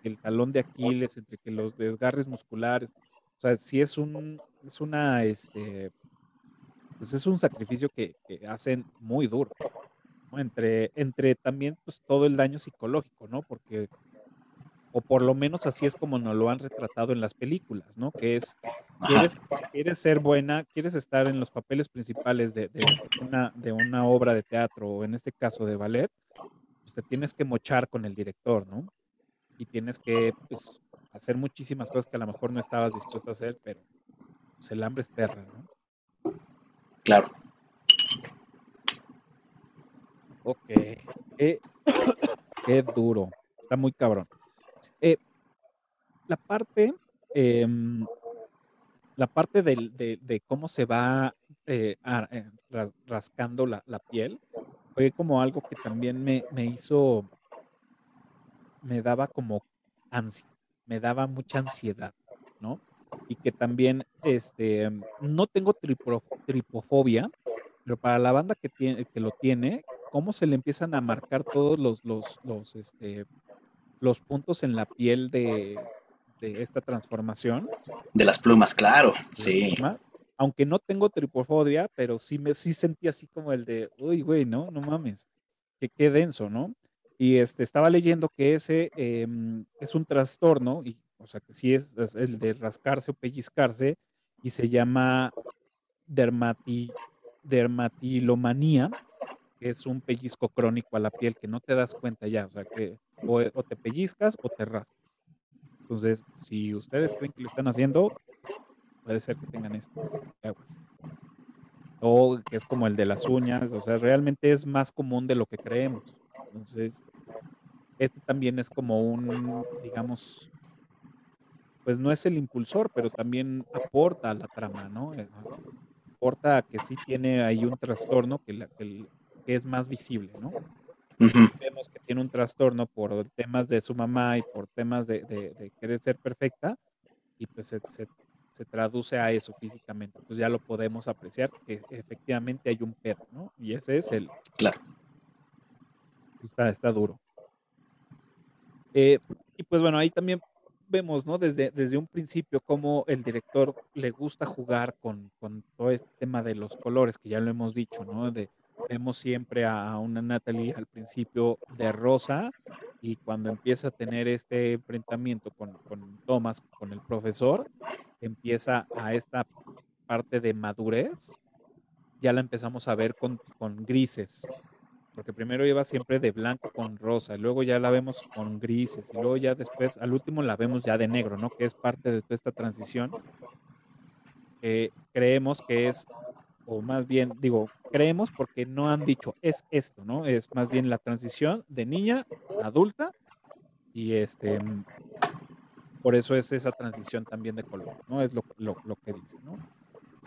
el talón de Aquiles, entre que los desgarres musculares. O sea, sí es un, es una, este, pues es un sacrificio que, hacen muy duro. Entre, entre también, pues todo el daño psicológico, ¿no? Porque o por lo menos así es como nos lo han retratado en las películas, ¿no? Que es, quieres, quieres ser buena, quieres estar en los papeles principales de, de una, de una obra de teatro, o en este caso de ballet, pues te tienes que mochar con el director, ¿no? Y tienes que, pues, hacer muchísimas cosas que a lo mejor no estabas dispuesto a hacer, pero pues, el hambre es perra, ¿no? Claro. Ok. Qué, qué duro. Está muy cabrón. La parte, em, la parte del- de, cómo se va eh, eh, ras- rascando la, la piel fue como algo que también me, me hizo, me daba como ansia, me daba mucha ansiedad, ¿no? Y que también, este, no tengo tripro- tripofobia, pero para la banda que tiene, que lo tiene, cómo se le empiezan a marcar todos los, los, los, este, los puntos en la piel de, de esta transformación, De las plumas, claro. las Sí. plumas. Aunque no tengo tripofobia, pero sí me sí sentí así como el de, uy, güey, no, no mames, que qué denso, ¿no? Y este, estaba leyendo que ese em, es un trastorno, y, o sea, que sí es, es el de rascarse o pellizcarse, y se llama dermati, dermatilomanía, que es un pellizco crónico a la piel que no te das cuenta ya, o sea, que o, o te pellizcas o te rascas. Entonces, si ustedes creen que lo están haciendo, puede ser que tengan esto. aguas. O que es como el de las uñas, o sea, realmente es más común de lo que creemos. Entonces, este también es como un, digamos, pues no es el impulsor, pero también aporta a la trama, ¿no? Eh, Aporta a que sí tiene ahí un trastorno que es más visible, ¿no? Vemos que tiene un trastorno por temas de su mamá y por temas de, de- de querer ser perfecta y pues se, se- se traduce a eso físicamente. Pues ya lo podemos apreciar que efectivamente hay un pedo, ¿no? Y ese es el, Claro. está, está duro. Eh, y pues bueno, ahí también vemos, ¿no? Desde, desde un principio cómo el director le gusta jugar con, con todo este tema de los colores, que ya lo hemos dicho, ¿no? De, vemos siempre a, una Natalie al principio de rosa y cuando empieza a tener este enfrentamiento con, con Thomas, con el profesor, empieza a esta parte de madurez, ya la empezamos a ver con, con grises, porque primero iba siempre de blanco con rosa, y luego ya la vemos con grises, y luego ya después, al último la vemos ya de negro, ¿no? Que es parte de toda esta transición. que creemos que es, o más bien, digo, creemos porque no han dicho es esto, ¿no? Es más bien la transición de niña a adulta y este, por eso es esa transición también de colores, ¿no? Es lo, que dice, ¿no?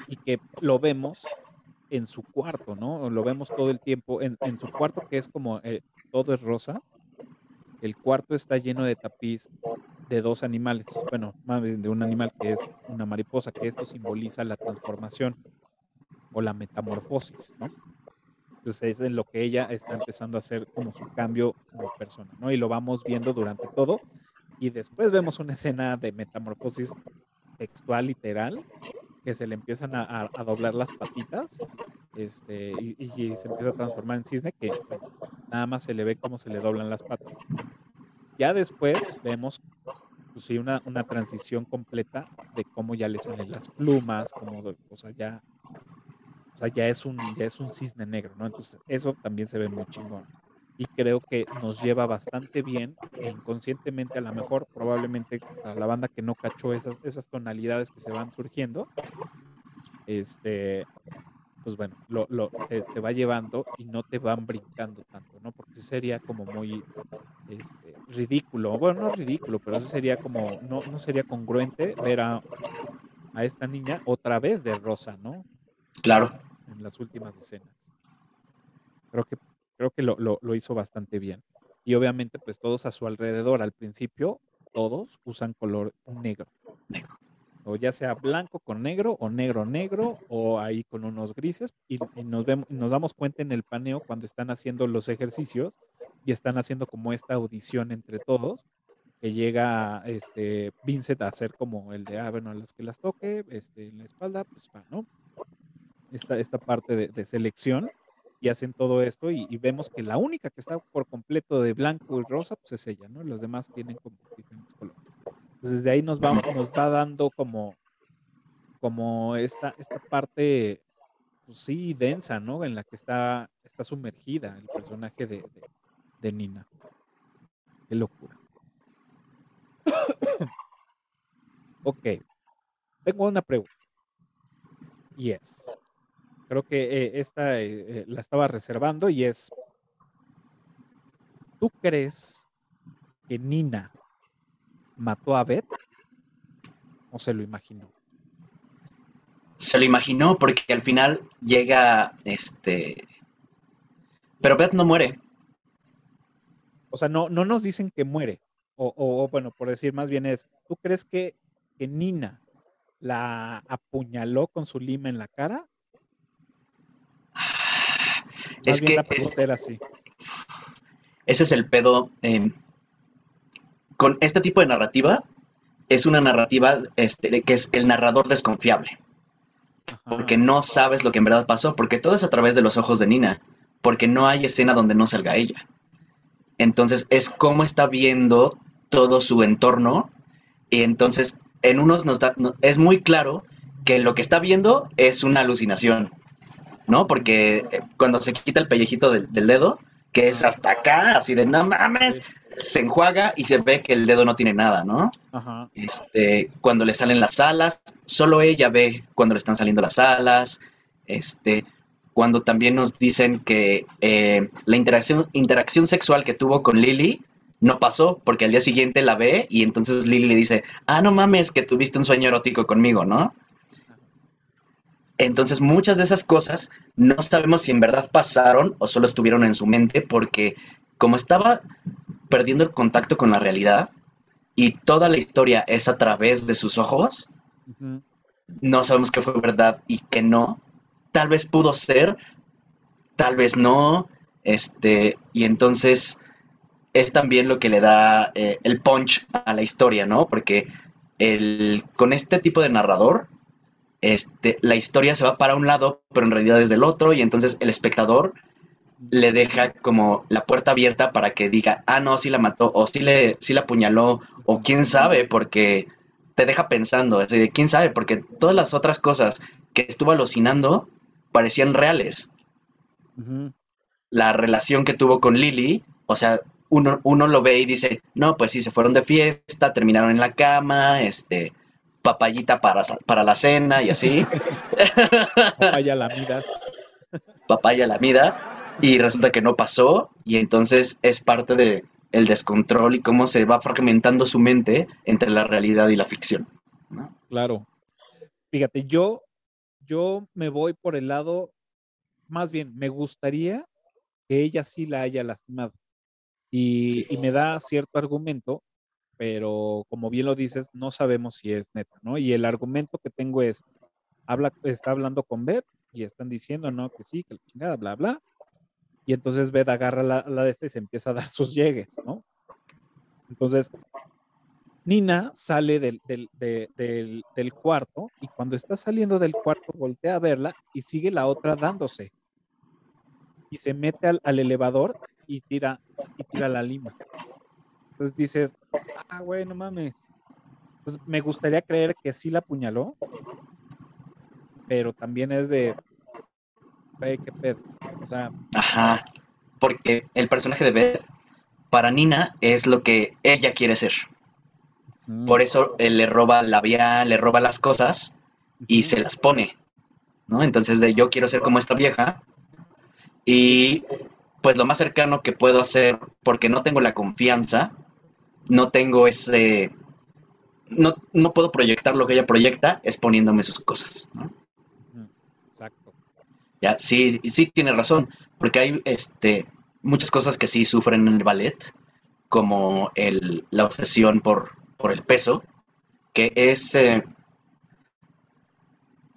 Y que lo vemos en su cuarto, ¿no? Lo vemos todo el tiempo en, su cuarto que es como eh, todo es rosa. El cuarto está lleno de tapiz de dos animales, bueno, más bien de un animal que es una mariposa, que esto simboliza la transformación o la metamorfosis, ¿no? Entonces es en lo que ella está empezando a hacer como su cambio como persona, ¿no? Y lo vamos viendo durante todo. Y después vemos una escena de metamorfosis textual, literal, que se le empiezan a, doblar las patitas este, y, se empieza a transformar en cisne, que nada más se le ve cómo se le doblan las patas. Ya después vemos pues, una, una transición completa de cómo ya le salen las plumas, como, o sea, ya, o sea, ya es un, ya es un cisne negro, ¿no? Entonces, eso también se ve muy chingón. Y creo que nos lleva bastante bien, e inconscientemente, a lo mejor, probablemente a la banda que no cachó esas, esas tonalidades que se van surgiendo, este, pues bueno, lo, lo te, va llevando y no te van brincando tanto, ¿no? Porque sería como muy este, ridículo, bueno, no ridículo, pero eso sería como, no, no sería congruente ver a, a esta niña otra vez de rosa, ¿no? Claro. En las últimas escenas. Creo que, creo que lo, lo, lo hizo bastante bien. Y obviamente, pues todos a su alrededor, al principio, todos usan color negro. Negro o ya sea blanco con negro o negro negro o ahí con unos grises y, nos vemos nos damos cuenta en el paneo cuando están haciendo los ejercicios y están haciendo como esta audición entre todos que llega este Vincent a hacer como el de ah bueno a las que las toque este en la espalda pues va no esta, esta parte de, de selección y hacen todo esto y, y, vemos que la única que está por completo de blanco y rosa pues es ella no los demás tienen como diferentes colores desde ahí nos va, nos va dando como, como esta, esta parte, pues sí, densa, ¿no? En la que está, está sumergida el personaje de, de, Nina. Qué locura. ok. Tengo una pregunta. Y es, creo que eh, esta eh, eh, la estaba reservando y es, ¿tú crees que Nina mató a Beth? ¿O se lo imaginó? Se lo imaginó porque al final llega este. Pero Beth no muere. O sea, no, no nos dicen que muere. O, bueno, por decir más bien es, ¿tú crees que, que Nina la apuñaló con su lima en la cara? Es que así. Ese es el pedo. Eh, con este tipo de narrativa es una narrativa este, que es el narrador desconfiable. Porque no sabes lo que en verdad pasó, porque todo es a través de los ojos de Nina, porque no hay escena donde no salga ella. Entonces es cómo está viendo todo su entorno y entonces en unos nos da, es muy claro que lo que está viendo es una alucinación, ¿no? Porque eh, cuando se quita el pellejito del, del dedo, que es hasta acá, así de no mames, se enjuaga y se ve que el dedo no tiene nada, ¿no? Ajá. Este, cuando le salen las alas, solo ella ve cuando le están saliendo las alas. Este, cuando también nos dicen que eh, la interacción, interacción sexual que tuvo con Lily no pasó porque al día siguiente la ve y entonces Lily le dice, ah, no mames, que tuviste un sueño erótico conmigo, ¿no? Entonces muchas de esas cosas no sabemos si en verdad pasaron o solo estuvieron en su mente porque como estaba perdiendo el contacto con la realidad y toda la historia es a través de sus ojos, no sabemos qué fue verdad y qué no. Tal vez pudo ser, tal vez no. Este, y entonces es también lo que le da eh, el punch a la historia, ¿no? Porque el, con este tipo de narrador, este, la historia se va para un lado, pero en realidad es del otro, y entonces el espectador le deja como la puerta abierta para que diga, ah, no, sí la mató, o sí, le, sí la apuñaló, o quién sabe, porque te deja pensando, es decir, quién sabe, porque todas las otras cosas que estuvo alucinando parecían reales. La relación que tuvo con Lily, o sea, uno, uno lo ve y dice, no, pues sí, se fueron de fiesta, terminaron en la cama, este, papayita para, para la cena y así. Papaya miras papaya la mida y resulta que no pasó y entonces es parte de el descontrol y cómo se va fragmentando su mente entre la realidad y la ficción. Claro. Fíjate, yo, yo me voy por el lado, más bien, me gustaría que ella sí la haya lastimado. Y, y me da cierto argumento, pero como bien lo dices, no sabemos si es neta, ¿no? Y el argumento que tengo es, habla, está hablando con Beth y están diciendo, ¿no? Que sí, que la chingada, bla, bla. Y entonces Beth agarra la, de este y se empieza a dar sus llegues, ¿no? Entonces, Nina sale del, del, cuarto y cuando está saliendo del cuarto voltea a verla y sigue la otra dándose. Y se mete al, elevador y tira, y tira la lima. Entonces dices, ah, güey, no mames. Entonces me gustaría creer que sí la apuñaló, pero también es de, güey, qué pedo. O sea. Ajá. Porque el personaje de Beth, para Nina, es lo que ella quiere ser. Por eso él le roba la vía, le roba las cosas y se las pone. ¿no? Entonces, de yo quiero ser como esta vieja. Y pues lo más cercano que puedo hacer, porque no tengo la confianza, no tengo ese. No, no puedo proyectar lo que ella proyecta, es poniéndome sus cosas. ¿no? Ya, sí, sí tiene razón, porque hay este, muchas cosas que sí sufren en el ballet, como el, la obsesión por, por el peso, que es, eh,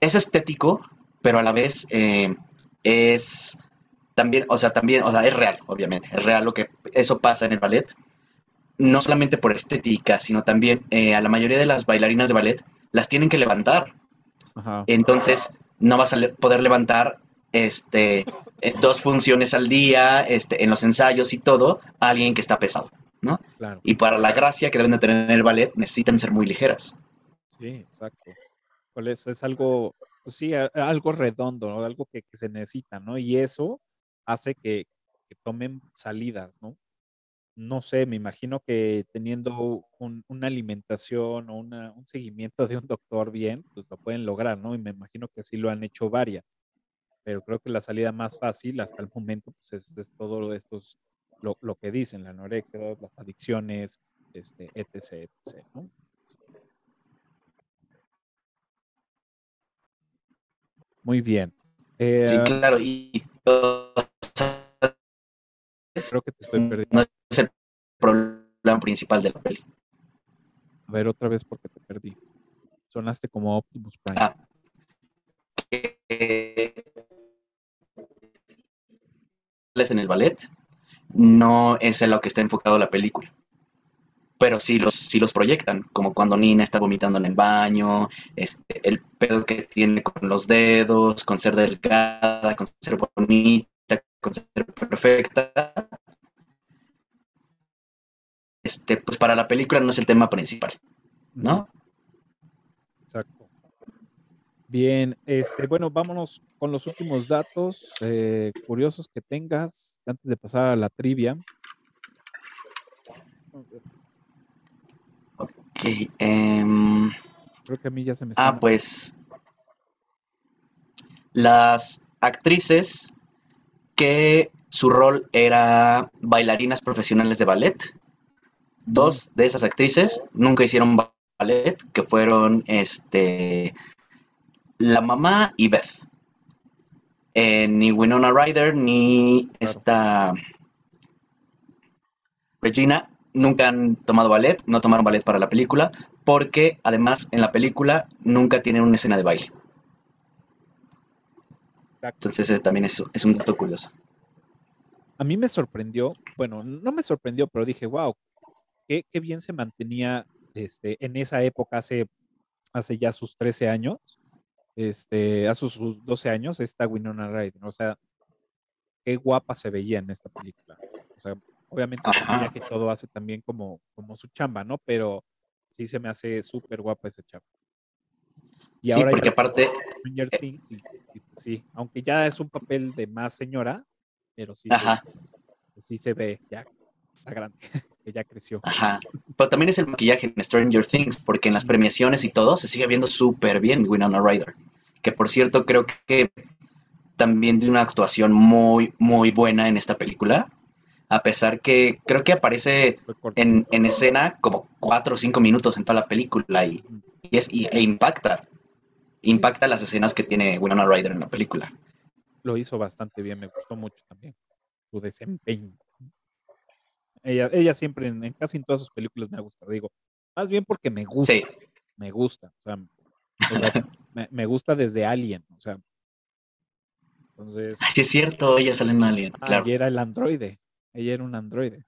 es estético, pero a la vez eh, es también, o sea, también, o sea, es real, obviamente, es real lo que eso pasa en el ballet, no solamente por estética, sino también eh, a la mayoría de las bailarinas de ballet las tienen que levantar. Entonces, no vas a poder levantar este, dos funciones al día, este, en los ensayos y todo, a alguien que está pesado, ¿no? Y para la gracia que deben de tener en el ballet, necesitan ser muy ligeras. Sí, exacto. Es, es algo, pues sí, algo redondo, algo que, se necesita, ¿no? Y eso hace que, tomen salidas, ¿no? No sé, me imagino que teniendo una alimentación o un seguimiento de un doctor bien, pues lo pueden lograr, ¿no? Y me imagino que así lo han hecho varias pero creo que la salida más fácil hasta el momento pues es, todo esto, lo, lo, que dicen, la anorexia, las adicciones, este, etc, etc, ¿no? Muy bien. Eh, sí, claro, y creo que te estoy perdiendo. No es el problema principal de la peli. A ver, otra vez porque te perdí. Sonaste como Optimus Prime. Ah. en el ballet no es en lo que está enfocado la película. Pero sí los, sí los proyectan, como cuando Nina está vomitando en el baño, este, el pedo que tiene con los dedos, con ser delgada, con ser bonita, con ser perfecta. Este, pues para la película no es el tema principal, ¿no? Bien, este, bueno, vámonos con los últimos datos eh, curiosos que tengas antes de pasar a la trivia. Ok. Em, Creo que a mí ya se me está. Ah, pues. Las actrices que su rol era bailarinas profesionales de ballet. Dos de esas actrices nunca hicieron ballet, que fueron este la mamá y Beth. Eh, ni Winona Ryder ni esta Regina nunca han tomado ballet, no tomaron ballet para la película, porque además en la película nunca tienen una escena de baile. Entonces también es, es un dato curioso. A mí me sorprendió, bueno, no me sorprendió, pero dije, wow, qué, bien se mantenía este, en esa época, hace, hace ya sus 13 años, este, a sus, 12 años, esta Winona Ryder. O sea, qué guapa se veía en esta película. O sea, obviamente el todo hace también como, como su chamba, ¿no? Pero sí se me habe súper guapa esa chamba. Y sí, porque aparte... Eh sí, aunque ya es un papel de más señora, pero sí, Se, sí se ve ya está grande, que ya creció. Ajá. Pero también es el maquillaje en Stranger Things, porque en las premiaciones y todo se sigue viendo súper bien Winona Ryder que por cierto creo que también de una actuación muy, muy buena en esta película. A pesar que creo que aparece en, escena como cuatro o cinco minutos en toda la película y, es, e impacta. Impacta las escenas que tiene Winona Ryder en la película. Lo hizo bastante bien, me gustó mucho también su desempeño. Ella, ella siempre, en, casi en todas sus películas me ha gustado. Digo, más bien porque me gusta. Me gusta. O sea, me, gusta desde Alien. O sea, entonces. Sí, es cierto, ella sale en Alien. Ah, claro. era el androide. Ella era un androide.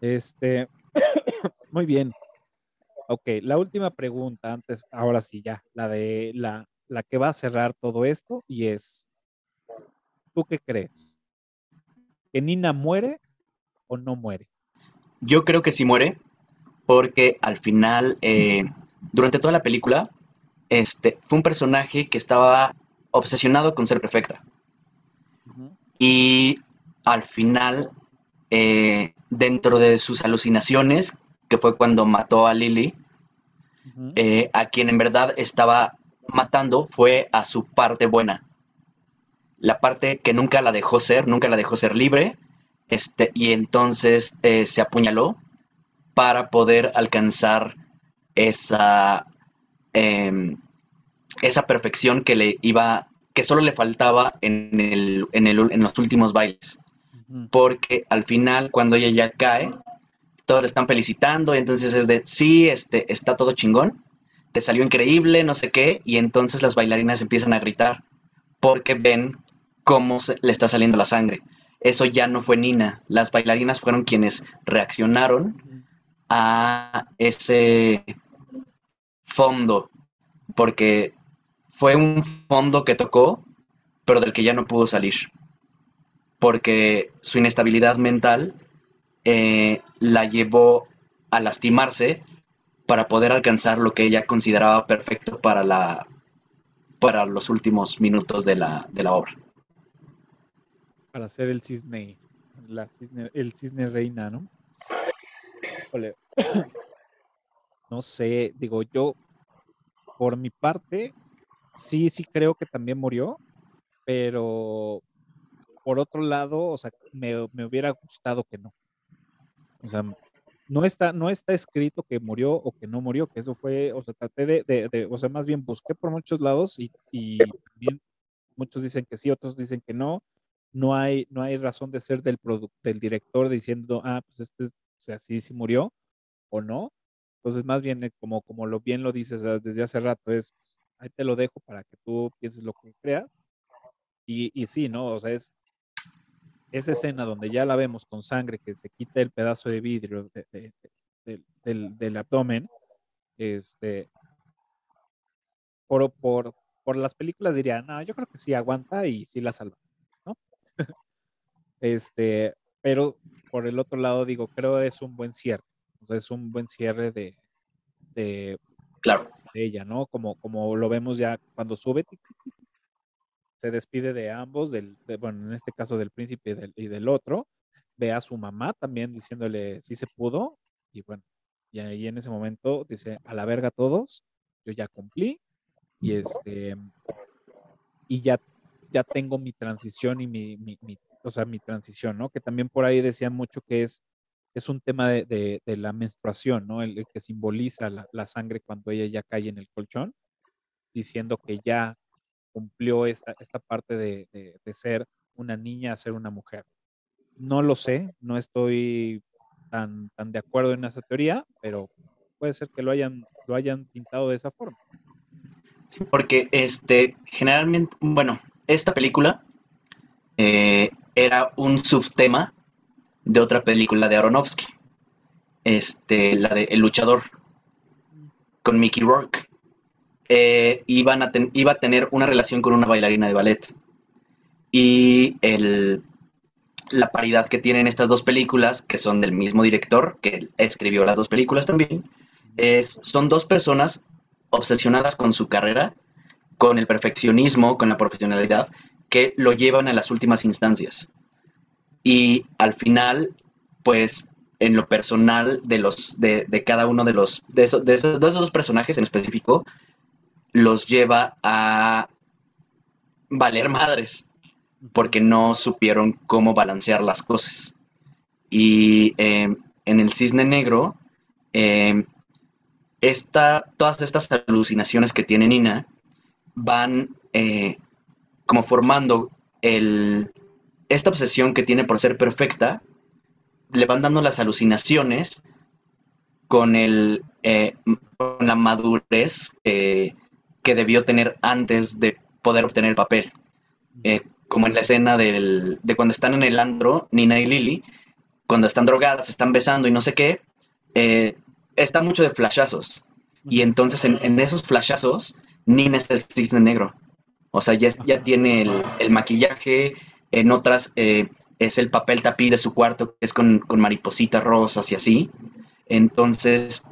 Este. Muy bien. Ok, la última pregunta, antes, ahora sí ya, la de la, la que va a cerrar todo esto, y es: ¿Tú qué crees? ¿Que Nina muere o no muere? Yo creo que sí muere, porque al final, eh, durante toda la película, este, fue un personaje que estaba obsesionado con ser perfecta. Y al final, eh, dentro de sus alucinaciones, que fue cuando mató a Lily, eh, a quien en verdad estaba matando fue a su parte buena. La parte que nunca la dejó ser, nunca la dejó ser libre, este, y entonces eh, se apuñaló para poder alcanzar esa, em, esa perfección que le iba, que solo le faltaba en, el, en, el, en los últimos bailes. Porque al final, cuando ella ya cae, todos le están felicitando, y entonces es de, sí, este, está todo chingón, te salió increíble, no sé qué, y entonces las bailarinas empiezan a gritar porque ven cómo le está saliendo la sangre eso ya no fue Nina. Las bailarinas fueron quienes reaccionaron a ese fondo, porque fue un fondo que tocó, pero del que ya no pudo salir, porque su inestabilidad mental eh, la llevó a lastimarse para poder alcanzar lo que ella consideraba perfecto para, la, para los últimos minutos de la, de la obra para ser el cisne, el cisne reina, ¿no? No sé, digo yo, por mi parte, sí, sí creo que también murió, pero por otro lado, o sea, me, hubiera gustado que no. O sea, no está, no está escrito que murió o que no murió, que eso fue, o sea, traté de, o sea, más bien busqué por muchos lados y, y también muchos dicen que sí, otros dicen que no, no hay, no hay razón de ser del, del director diciendo, ah, pues este, o sea, sí, sí murió o no. Entonces, más bien, eh, como, como lo bien lo dices desde hace rato, es, ahí te lo dejo para que tú pienses lo que creas. Y, y sí, ¿no? O sea, es esa escena donde ya la vemos con sangre, que se quita el pedazo de vidrio del, del, abdomen, este, por, por, por las películas diría, no, yo creo que sí aguanta y sí la salva. Este, pero por el otro lado, digo, creo es un buen cierre. O sea, es un buen cierre de, de, claro. de ella, ¿no? Como, como lo vemos ya cuando sube, se despide de ambos, del, bueno, en este caso del príncipe y del, otro, ve a su mamá también diciéndole si se pudo, y bueno, y ahí en ese momento dice, a la verga todos, yo ya cumplí, y este, y ya ya tengo mi transición y mi, mi, o sea, mi transición, ¿no? Que también por ahí decían mucho que es, es un tema de, de, la menstruación, ¿no? El, que simboliza la, la, sangre cuando ella ya cae en el colchón, diciendo que ya cumplió esta, esta parte de, de ser una niña a ser una mujer. No lo sé, no estoy tan, tan de acuerdo en esa teoría, pero puede ser que lo hayan, lo hayan pintado de esa forma. Sí, porque este, generalmente, bueno, esta película eh, era un subtema de otra película de Aronofsky, este, la de El luchador, con Mickey Rourke. Eh, iban a iba a tener una relación con una bailarina de ballet. Y el, la paridad que tienen estas dos películas, que son del mismo director, que escribió las dos películas también, es, son dos personas obsesionadas con su carrera con el perfeccionismo, con la profesionalidad, que lo llevan a las últimas instancias. Y al final, pues en lo personal de los de, cada uno de los de esos, de esos, dos personajes en específico los lleva a valer madres, porque no supieron cómo balancear las cosas. Y em, en el cisne negro, em, todas estas alucinaciones que tiene Nina van eh, como formando el, esta obsesión que tiene por ser perfecta, le van dando las alucinaciones con, el, eh, con la madurez que debió tener antes de poder obtener el papel. Eh, como en la escena de cuando están en el andro, Nina y Lily, cuando están drogadas, se están besando y no sé qué, eh, está mucho de flashazos. Y entonces en, esos flashazos, Nina es el cisne negro. O sea, ya, ya tiene el, maquillaje, en otras eh, es el papel tapiz de su cuarto, que es con, con maripositas rosas y así. Entonces,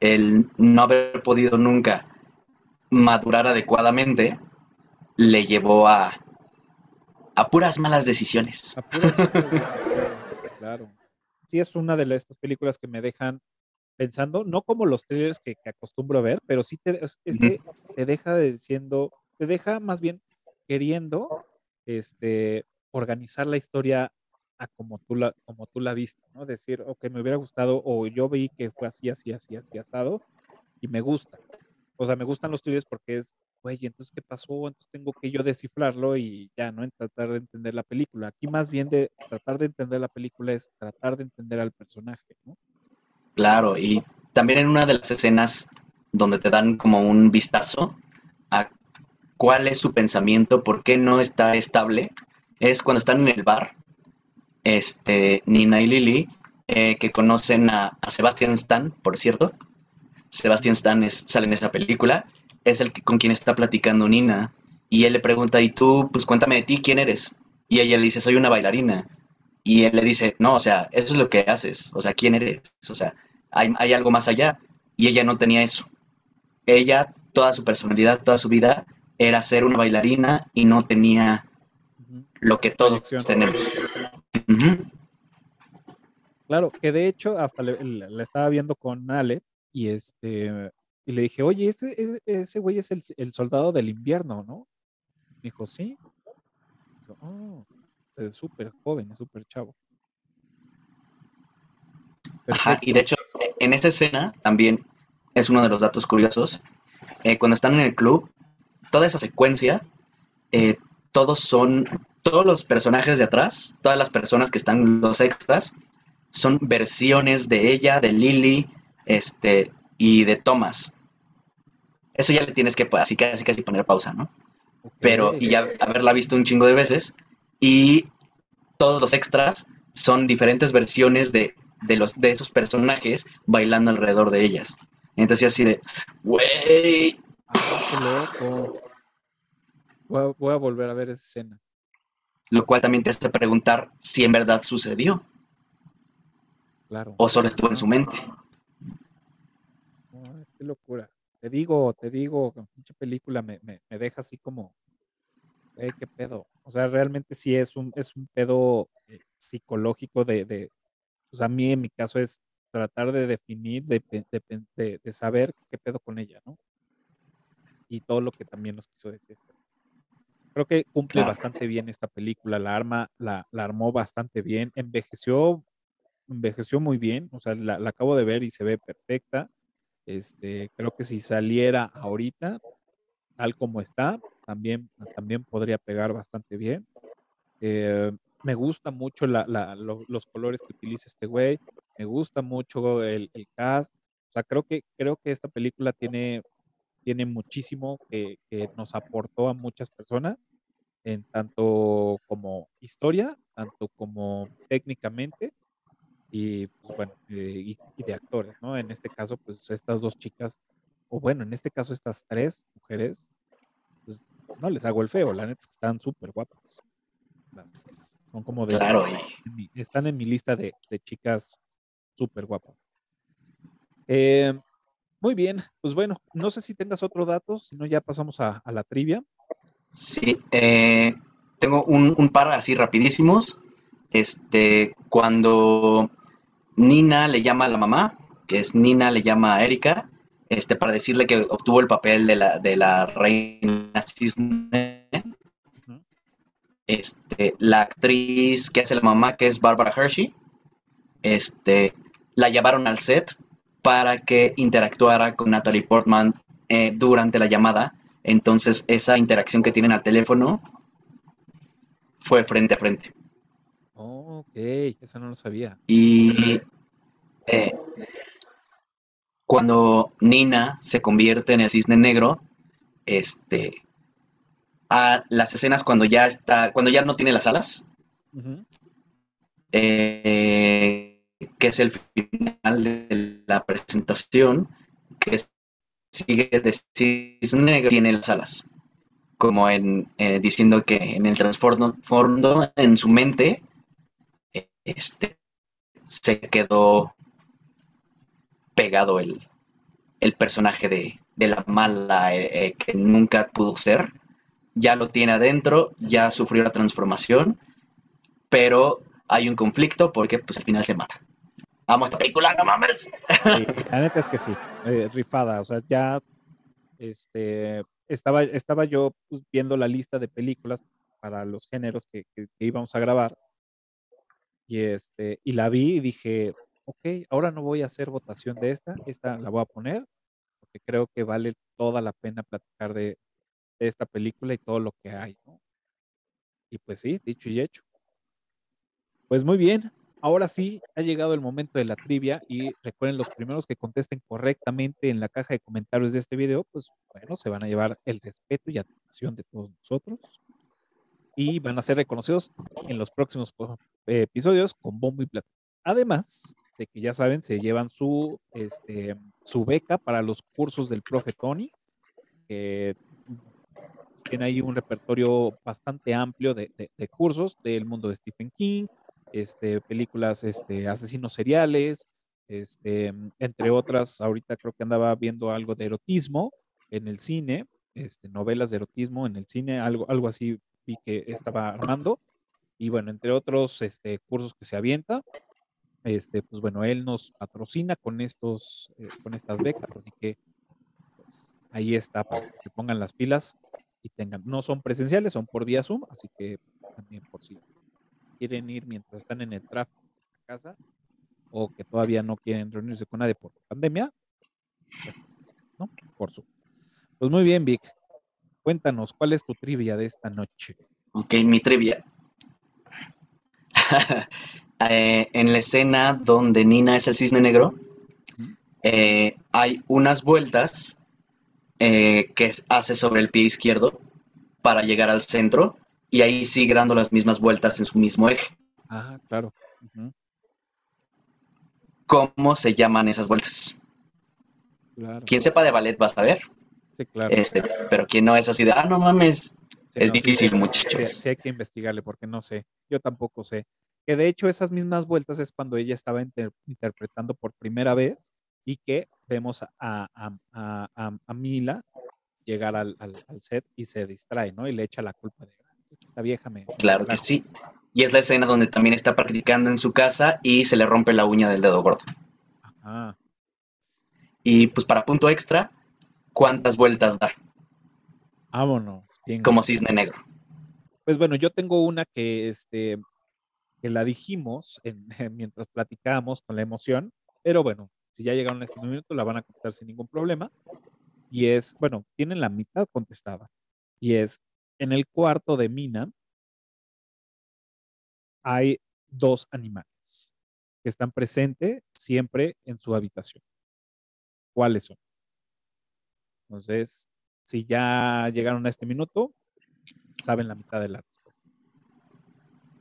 el no haber podido nunca madurar adecuadamente le llevó a, a puras malas decisiones. A puras malas decisiones, claro. Sí, es una de estas películas que me dejan pensando, no como los trailers que, acostumbro a ver, pero sí te, este, te deja diciendo, te deja más bien queriendo este, organizar la historia a como tú la, como tú la viste, ¿no? Decir, ok, me hubiera gustado, o yo vi que fue así, así, así, así, asado, y me gusta. O sea, me gustan los trailers porque es güey, entonces, ¿qué pasó? Entonces tengo que yo descifrarlo y ya, ¿no? En tratar de entender la película. Aquí más bien de tratar de entender la película es tratar de entender al personaje, ¿no? Claro, y también en una de las escenas donde te dan como un vistazo a cuál es su pensamiento, por qué no está estable, es cuando están en el bar, este, Nina y Lily, eh, que conocen a, Sebastian Stan, por cierto. Sebastian Stan sale en esa película es el que, con quien está platicando Nina. Y él le pregunta, ¿y tú, pues cuéntame de ti, quién eres? Y ella le dice, soy una bailarina. Y él le dice, no, o sea, eso es lo que haces. O sea, ¿quién eres? O sea, hay, hay algo más allá. Y ella no tenía eso. Ella, toda su personalidad, toda su vida, era ser una bailarina y no tenía lo que todos tenemos. Claro, que de hecho hasta le, estaba viendo con Ale y este y le dije, oye, ese, ese güey es el, soldado del invierno, ¿no? Me dijo, sí. oh, es súper joven, es súper chavo. Ajá, y de hecho, en esta escena también es uno de los datos curiosos. Eh, cuando están en el club, toda esa secuencia, eh, todos son, todos los personajes de atrás, todas las personas que están los extras, son versiones de ella, de Lily, este, y de Thomas eso ya le tienes que así casi casi poner pausa, ¿no? Pero, y ya haberla visto un chingo de veces, y todos los extras son diferentes versiones de, los, de esos personajes bailando alrededor de ellas. Entonces así de, güey. Ah, loco. Voy a, volver a ver esa escena. Lo cual también te hace preguntar si en verdad sucedió. Claro. O solo estuvo en su mente. Que locura. Te digo, te digo, mucha película me, me, me deja así como, eh, qué pedo. O sea, realmente sí es un, es un pedo eh, psicológico de, de, pues a mí en mi caso es tratar de definir, de, de, de, saber qué pedo con ella, ¿no? Y todo lo que también nos quiso decir. Este. Creo que cumple bastante bien esta película, la arma, la, la armó bastante bien, envejeció, envejeció muy bien, o sea, la, la acabo de ver y se ve perfecta este, creo que si saliera ahorita, tal como está, también, también podría pegar bastante bien. Eh, me gusta mucho los colores que utiliza este güey. Me gusta mucho el, cast. O sea, creo que, creo que esta película tiene, tiene muchísimo que, que, nos aportó a muchas personas, en tanto como historia, tanto como técnicamente y pues, bueno, eh, y, de actores, ¿no? En este caso, pues estas dos chicas, o bueno, en este caso estas tres mujeres, pues no les hago el feo, la neta es que están súper guapas. Son como de... Claro. están en mi lista de, chicas súper guapas. Eh, muy bien, pues bueno, no sé si tengas otro dato, si no ya pasamos a, la trivia. Sí, eh, tengo un, un, par así rapidísimos. Este, cuando Nina le llama a la mamá, que es Nina le llama a Erika, este, para decirle que obtuvo el papel de la, de la reina cisne. este, la actriz que hace la mamá, que es Barbara Hershey, este, la llevaron al set para que interactuara con Natalie Portman eh, durante la llamada. Entonces, esa interacción que tienen al teléfono fue frente a frente. Oh, ok, eso no lo sabía. Y eh, cuando Nina se convierte en el cisne negro, este, a las escenas cuando ya está, cuando ya no tiene las alas, eh, que es el final de la presentación, que sigue de cisne negro, tiene las alas, como en eh, diciendo que en el transformo en su mente, este, se quedó pegado el, personaje de, la mala eh, que nunca pudo ser ya lo tiene adentro, ya sufrió la transformación, pero hay un conflicto porque pues al final se mata. Vamos esta película, no mames. la neta es que sí, eh, rifada, o sea, ya este, estaba, estaba yo pues, viendo la lista de películas para los géneros que, íbamos a grabar y, este, y la vi y dije, ok, ahora no voy a hacer votación de esta, esta la voy a poner porque creo que vale toda la pena platicar de, esta película y todo lo que hay, ¿no? Y pues sí, dicho y hecho. Pues muy bien, ahora sí ha llegado el momento de la trivia y recuerden los primeros que contesten correctamente en la caja de comentarios de este video, pues bueno, se van a llevar el respeto y atención de todos nosotros y van a ser reconocidos en los próximos episodios con bombo y plata. Además de que ya saben, se llevan su, este, su beca para los cursos del profe Tony, que tiene ahí un repertorio bastante amplio de, cursos del mundo de Stephen King, este, películas, este, asesinos seriales, este, entre otras, ahorita creo que andaba viendo algo de erotismo en el cine, este, novelas de erotismo en el cine, algo, algo así vi que estaba armando. Y bueno, entre otros este, cursos que se avienta, este, pues bueno, él nos patrocina con estos, eh, con estas becas, así que pues, ahí está para que se pongan las pilas tengan. No son presenciales, son por vía Zoom, así que también por si quieren ir mientras están en el tráfico a casa o que todavía no quieren reunirse con nadie por pandemia, pues, ¿no? Por Zoom. Pues muy bien, Vic. Cuéntanos, ¿cuál es tu trivia de esta noche? Ok, mi trivia. Eh, en la escena donde Nina es el cisne negro, eh, hay unas vueltas eh, que hace sobre el pie izquierdo para llegar al centro y ahí sigue dando las mismas vueltas en su mismo eje. Ah, claro. ¿Cómo se llaman esas vueltas? Quien sepa de ballet va a saber. Sí, claro. Este, pero quien no es así de, ah, no mames, es difícil, muchachos. Sí, hay que investigarle porque no sé. Yo tampoco sé. Que de hecho esas mismas vueltas es cuando ella estaba interpretando por primera vez y que vemos a, a, a, Mila llegar al, al, set y se distrae, ¿no? Y le echa la culpa de esta vieja me. Claro que sí. Y es la escena donde también está practicando en su casa y se le rompe la uña del dedo gordo. Ajá. Y pues para punto extra, ¿cuántas vueltas da? Vámonos. Como cisne negro. Pues bueno, yo tengo una que, este, que la dijimos en, mientras platicábamos con la emoción, pero bueno, si ya llegaron a este minuto, la van a contestar sin ningún problema. Y es, bueno, tienen la mitad contestada. Y es, en el cuarto de Mina hay dos animales que están presentes siempre en su habitación. ¿Cuáles son? Entonces, si ya llegaron a este minuto, saben la mitad de la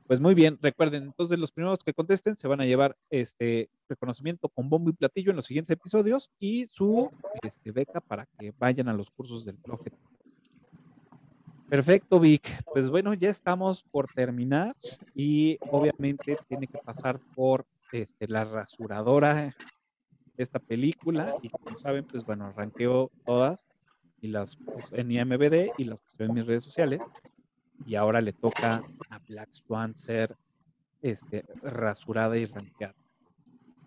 pues muy bien, recuerden, entonces los primeros que contesten se van a llevar este reconocimiento con bombo y platillo en los siguientes episodios y su este, beca para que vayan a los cursos del profe. Perfecto, Vic. Pues bueno, ya estamos por terminar y obviamente tiene que pasar por este, la rasuradora esta película y como saben, pues bueno, arranqueo todas y las en IMBD y las puse en mis redes sociales y ahora le toca a Black Swan ser este, rasurada y ranqueada.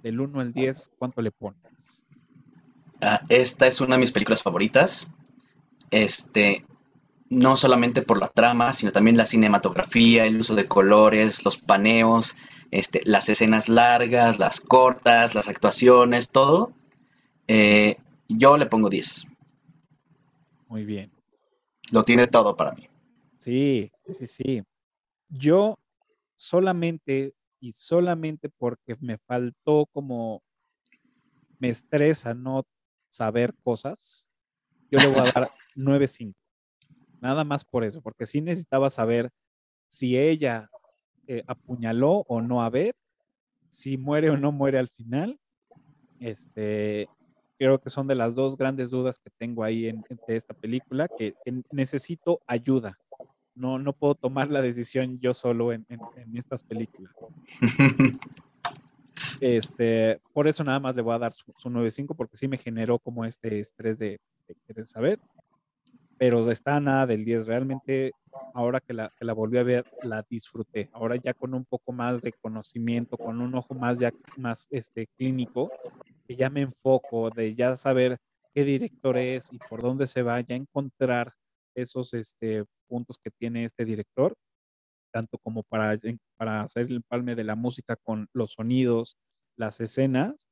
Del 1 al 10, ¿cuánto le pones? Ah, esta es una de mis películas favoritas. Este, no solamente por la trama, sino también la cinematografía, el uso de colores, los paneos, este, las escenas largas, las cortas, las actuaciones, todo. Eh, yo le pongo 10. Muy bien. Lo tiene todo para mí. Sí, sí, sí. Yo solamente y solamente porque me faltó como me estresa no saber cosas, yo le voy a dar 9.5. Nada más por eso, porque sí necesitaba saber si ella eh, apuñaló o no a Beth, si muere o no muere al final. Este, creo que son de las dos grandes dudas que tengo ahí en, esta película, que, necesito ayuda. No, no puedo tomar la decisión yo solo en, estas películas. Este, por eso nada más le voy a dar su, su 9.5 porque sí me generó como este estrés de, de querer saber pero está nada del 10. Realmente, ahora que la, que la volví a ver, la disfruté. Ahora ya con un poco más de conocimiento, con un ojo más, ya, más este, clínico, que ya me enfoco de ya saber qué director es y por dónde se va, ya encontrar esos este, puntos que tiene este director, tanto como para, para hacer el palme de la música con los sonidos, las escenas,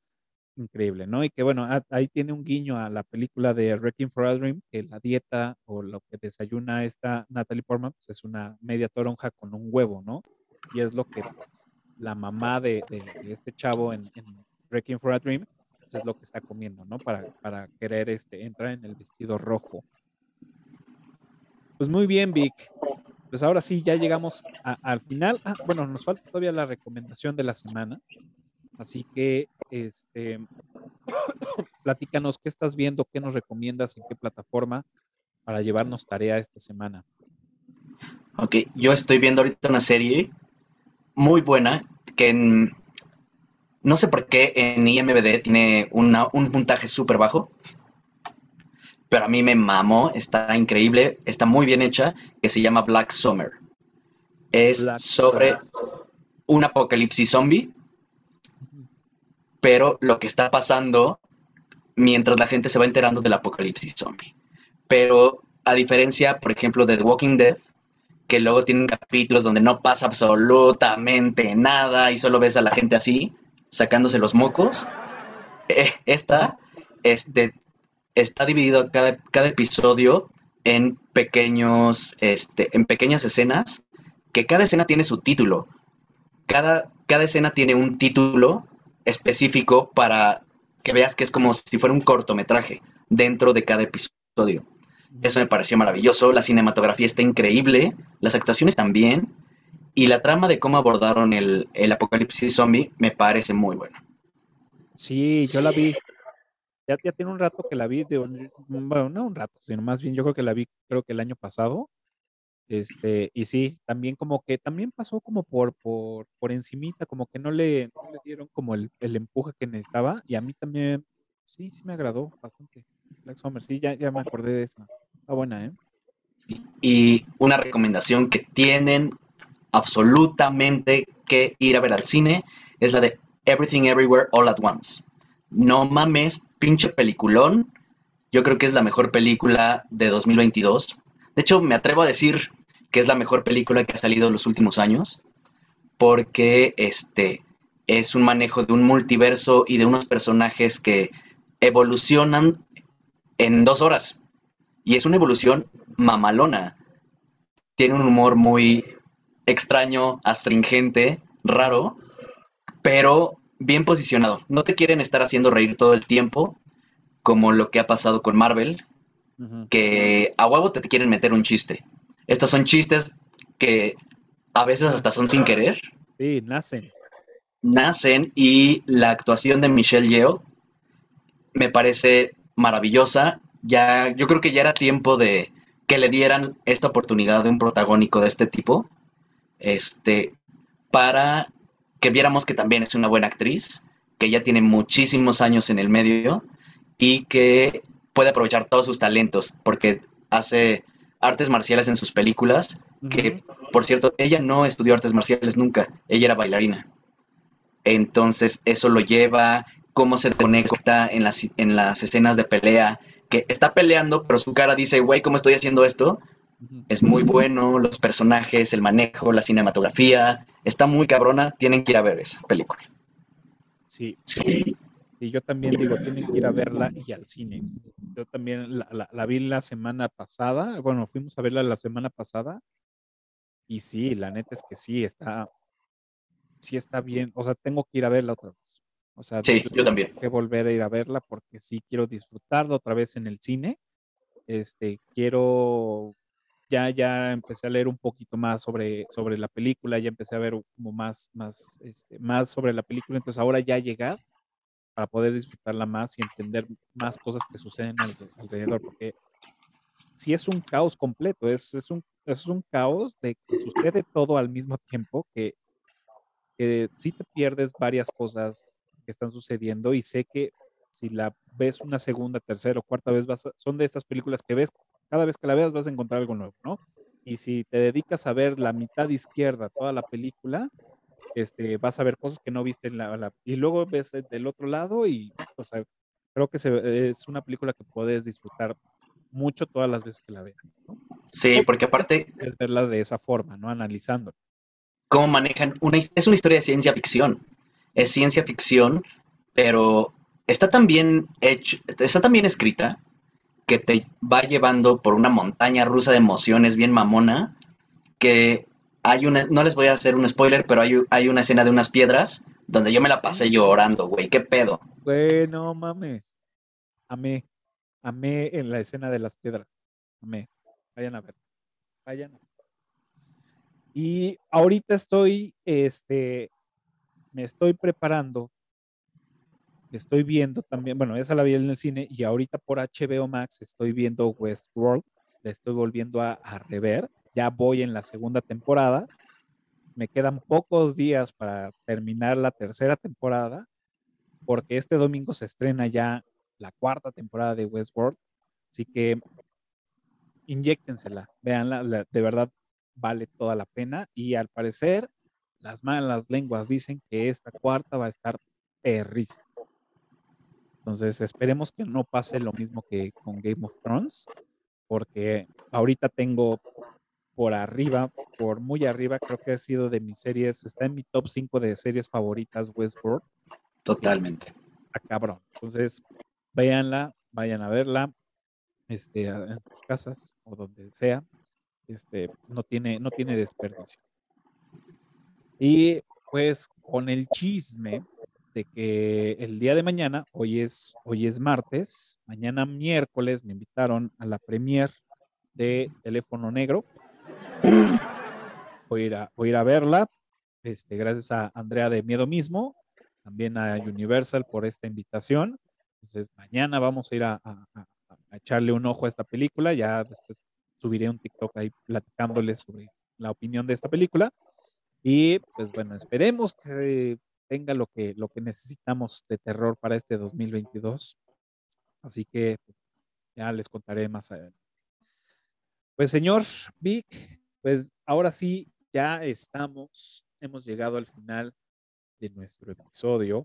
increíble, ¿no? Y que bueno, ahí tiene un guiño a la película de Wrecking for a Dream, que la dieta o lo que desayuna esta Natalie Portman, pues es una media toronja con un huevo, ¿no? Y es lo que pues, la mamá de, este chavo en, en, Wrecking for a Dream, pues, es lo que está comiendo, ¿no? Para, para querer este, entrar en el vestido rojo. Pues muy bien, Vic. Pues ahora sí, ya llegamos al final. Ah, bueno, nos falta todavía la recomendación de la semana. Así que, este, platícanos qué estás viendo, qué nos recomiendas, en qué plataforma para llevarnos tarea esta semana. Ok, yo estoy viendo ahorita una serie muy buena que no sé por qué en IMBD tiene un puntaje súper bajo, pero a mí me mamó, está increíble, está muy bien hecha, que se llama Black Summer. Es sobre un apocalipsis zombie pero lo que está pasando mientras la gente se va enterando del apocalipsis zombie. Pero a diferencia, por ejemplo, de The Walking Dead, que luego tienen capítulos donde no pasa absolutamente nada y solo ves a la gente así, sacándose los mocos, eh, esta este, está dividido cada, cada episodio en pequeños, este, en pequeñas escenas, que cada escena tiene su título. Cada, cada escena tiene un título específico para que veas que es como si fuera un cortometraje dentro de cada episodio. Eso me pareció maravilloso, la cinematografía está increíble, las actuaciones también, y la trama de cómo abordaron el, apocalipsis zombie me parece muy buena. Sí, yo la vi. Ya, ya tiene un rato que la vi, bueno, no un rato, sino más bien yo creo que la vi creo que el año pasado, este, y sí, también como que también pasó como por, por, por encimita, como que no le, le dieron como el, el, empuje que necesitaba. Y a mí también, sí, sí me agradó bastante. Black Summer, sí, ya, ya me acordé de esa. Está buena, ¿eh? Y una recomendación que tienen absolutamente que ir a ver al cine es la de Everything Everywhere All at Once. No mames, pinche peliculón. Yo creo que es la mejor película de 2022. De hecho, me atrevo a decir que es la mejor película que ha salido en los últimos años, porque este es un manejo de un multiverso y de unos personajes que evolucionan en dos horas. Y es una evolución mamalona. Tiene un humor muy extraño, astringente, raro, pero bien posicionado. No te quieren estar haciendo reír todo el tiempo, como lo que ha pasado con Marvel, que a huevo te quieren meter un chiste. Estos son chistes que a veces hasta son sin querer. Sí, nacen. Nacen y la actuación de Michelle Yeoh me parece maravillosa. Ya, yo creo que ya era tiempo de que le dieran esta oportunidad de un protagónico de este tipo, este, para que viéramos que también es una buena actriz, que ya tiene muchísimos años en el medio y que puede aprovechar todos sus talentos, porque hace artes marciales en sus películas, que por cierto, ella no estudió artes marciales nunca, ella era bailarina. Entonces eso lo lleva, cómo se conecta en las, en las escenas de pelea, que está peleando, pero su cara dice, güey, ¿cómo estoy haciendo esto? Es muy bueno, los personajes, el manejo, la cinematografía, está muy cabrona, tienen que ir a ver esa película. Sí. sí. Y yo también digo, tienen que ir a verla y al cine. Yo también la, la, vi la semana pasada, bueno, fuimos a verla la semana pasada y sí, la neta es que sí, está, sí está bien, o sea, tengo que ir a verla otra vez. O sea, sí, yo también. que volver a ir a verla porque sí quiero disfrutarla otra vez en el cine. Este, quiero ya, ya empecé a leer un poquito más sobre, sobre la película, ya empecé a ver como más, más, este, más sobre la película, entonces ahora ya llegar para poder disfrutarla más y entender más cosas que suceden alrededor, porque si es un caos completo, es, es, un, es un caos de que sucede todo al mismo tiempo, que, que sí te pierdes varias cosas que están sucediendo y sé que si la ves una segunda, tercera o cuarta vez, vas son de estas películas que ves, cada vez que la veas vas a encontrar algo nuevo, ¿no? Y si te dedicas a ver la mitad izquierda toda la película, este, vas a ver cosas que no viste en la, y luego ves del otro lado y, o sea, creo que se, es una película que puedes disfrutar mucho todas las veces que la veas, ¿no? Sí, porque aparte... Es verla de esa forma, ¿no? Analizando. Cómo manejan, una, es una historia de ciencia ficción, es ciencia ficción, pero está tan bien hecho, está tan bien escrita que te va llevando por una montaña rusa de emociones bien mamona, que hay una, no les voy a hacer un spoiler, pero hay, hay una escena de unas piedras donde yo me la pasé llorando, güey, qué pedo. Güey, no mames. Amé, amé en la escena de las piedras. Amé. Vayan a ver. Vayan a ver. Y ahorita estoy, este, me estoy preparando estoy viendo también, bueno, esa la vi en el cine y ahorita por HBO Max estoy viendo Westworld, la estoy volviendo a, rever, ya voy en la segunda temporada, me quedan pocos días para terminar la tercera temporada, porque este domingo se estrena ya la cuarta temporada de Westworld, así que inyectensela, veanla, de verdad vale toda la pena y al parecer las malas lenguas dicen que esta cuarta va a estar perrísima. Entonces, esperemos que no pase lo mismo que con Game of Thrones, porque ahorita tengo por arriba, por muy arriba, creo que ha sido de mis series, está en mi top 5 de series favoritas Westworld. Totalmente. A cabrón. Entonces, véanla, vayan a verla, este, en sus casas o donde sea. Este, no tiene, no tiene desperdicio. Y pues con el chisme, que el día de mañana, hoy es, hoy es martes, mañana miércoles me invitaron a la premier de Teléfono Negro. Voy a ir a, verla, este, gracias a Andrea de Miedo Mismo, también a Universal por esta invitación. Entonces, mañana vamos a ir a, a, echarle un ojo a esta película. Ya después subiré un TikTok ahí platicándoles sobre la opinión de esta película. Y pues bueno, esperemos que tenga lo que, lo que necesitamos de terror para este 2022. Así que pues, ya les contaré más adelante. Pues señor Vic, pues ahora sí, ya estamos, hemos llegado al final de nuestro episodio.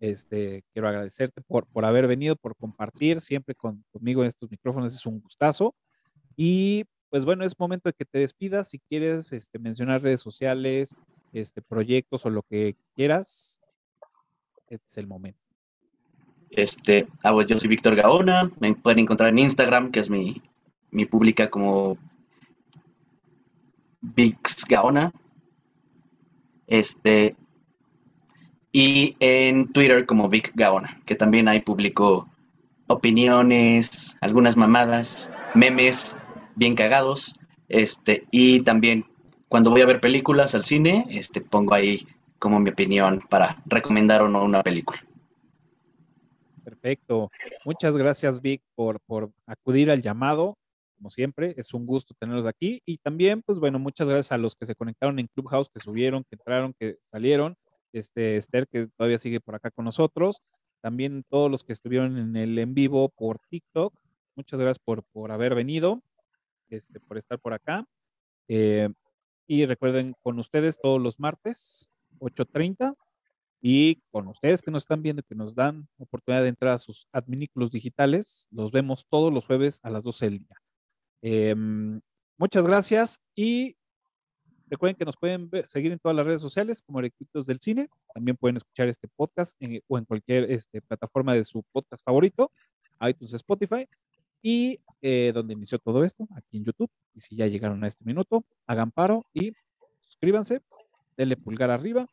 Este, quiero agradecerte por, por haber venido, por compartir siempre conmigo en estos micrófonos, es un gustazo. Y pues bueno, es momento de que te despidas. Si quieres este, mencionar redes sociales, este, proyectos o lo que quieras, este es el momento. Este, ah, yo soy Víctor Gaona, me pueden encontrar en Instagram, que es mi, mi pública como Vix Gaona. Este, y en Twitter como Vic Gaona, que también hay público opiniones, algunas mamadas, memes bien cagados, este, y también cuando voy a ver películas al cine, este, pongo ahí como mi opinión para recomendar o no una película. Perfecto. Muchas gracias, Vic, por, por acudir al llamado. Como siempre, es un gusto tenerlos aquí. Y también, pues bueno, muchas gracias a los que se conectaron en Clubhouse, que subieron, que entraron, que salieron. Este, Esther, que todavía sigue por acá con nosotros. También todos los que estuvieron en el en vivo por TikTok. Muchas gracias por, por haber venido, este, por estar por acá. Eh, y recuerden, con ustedes todos los martes, 8.30. Y con ustedes que nos están viendo, que nos dan oportunidad de entrar a sus adminículos digitales, los vemos todos los jueves a las 12 del día. Em, muchas gracias y recuerden que nos pueden seguir en todas las redes sociales como Erectitos del Cine. También pueden escuchar este podcast o en cualquier este, plataforma de su podcast favorito, iTunes, Spotify. Y eh, donde inició todo esto, aquí en YouTube. Y si ya llegaron a este minuto, hagan paro y suscríbanse, denle pulgar arriba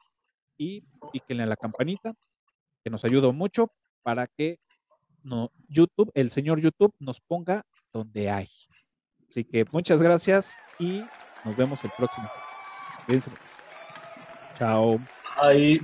y píquenle a la campanita, que nos ayuda mucho para que no, YouTube, el señor YouTube, nos ponga donde hay. Así que muchas gracias y nos vemos el próximo. Cuídense. Chao. Bye.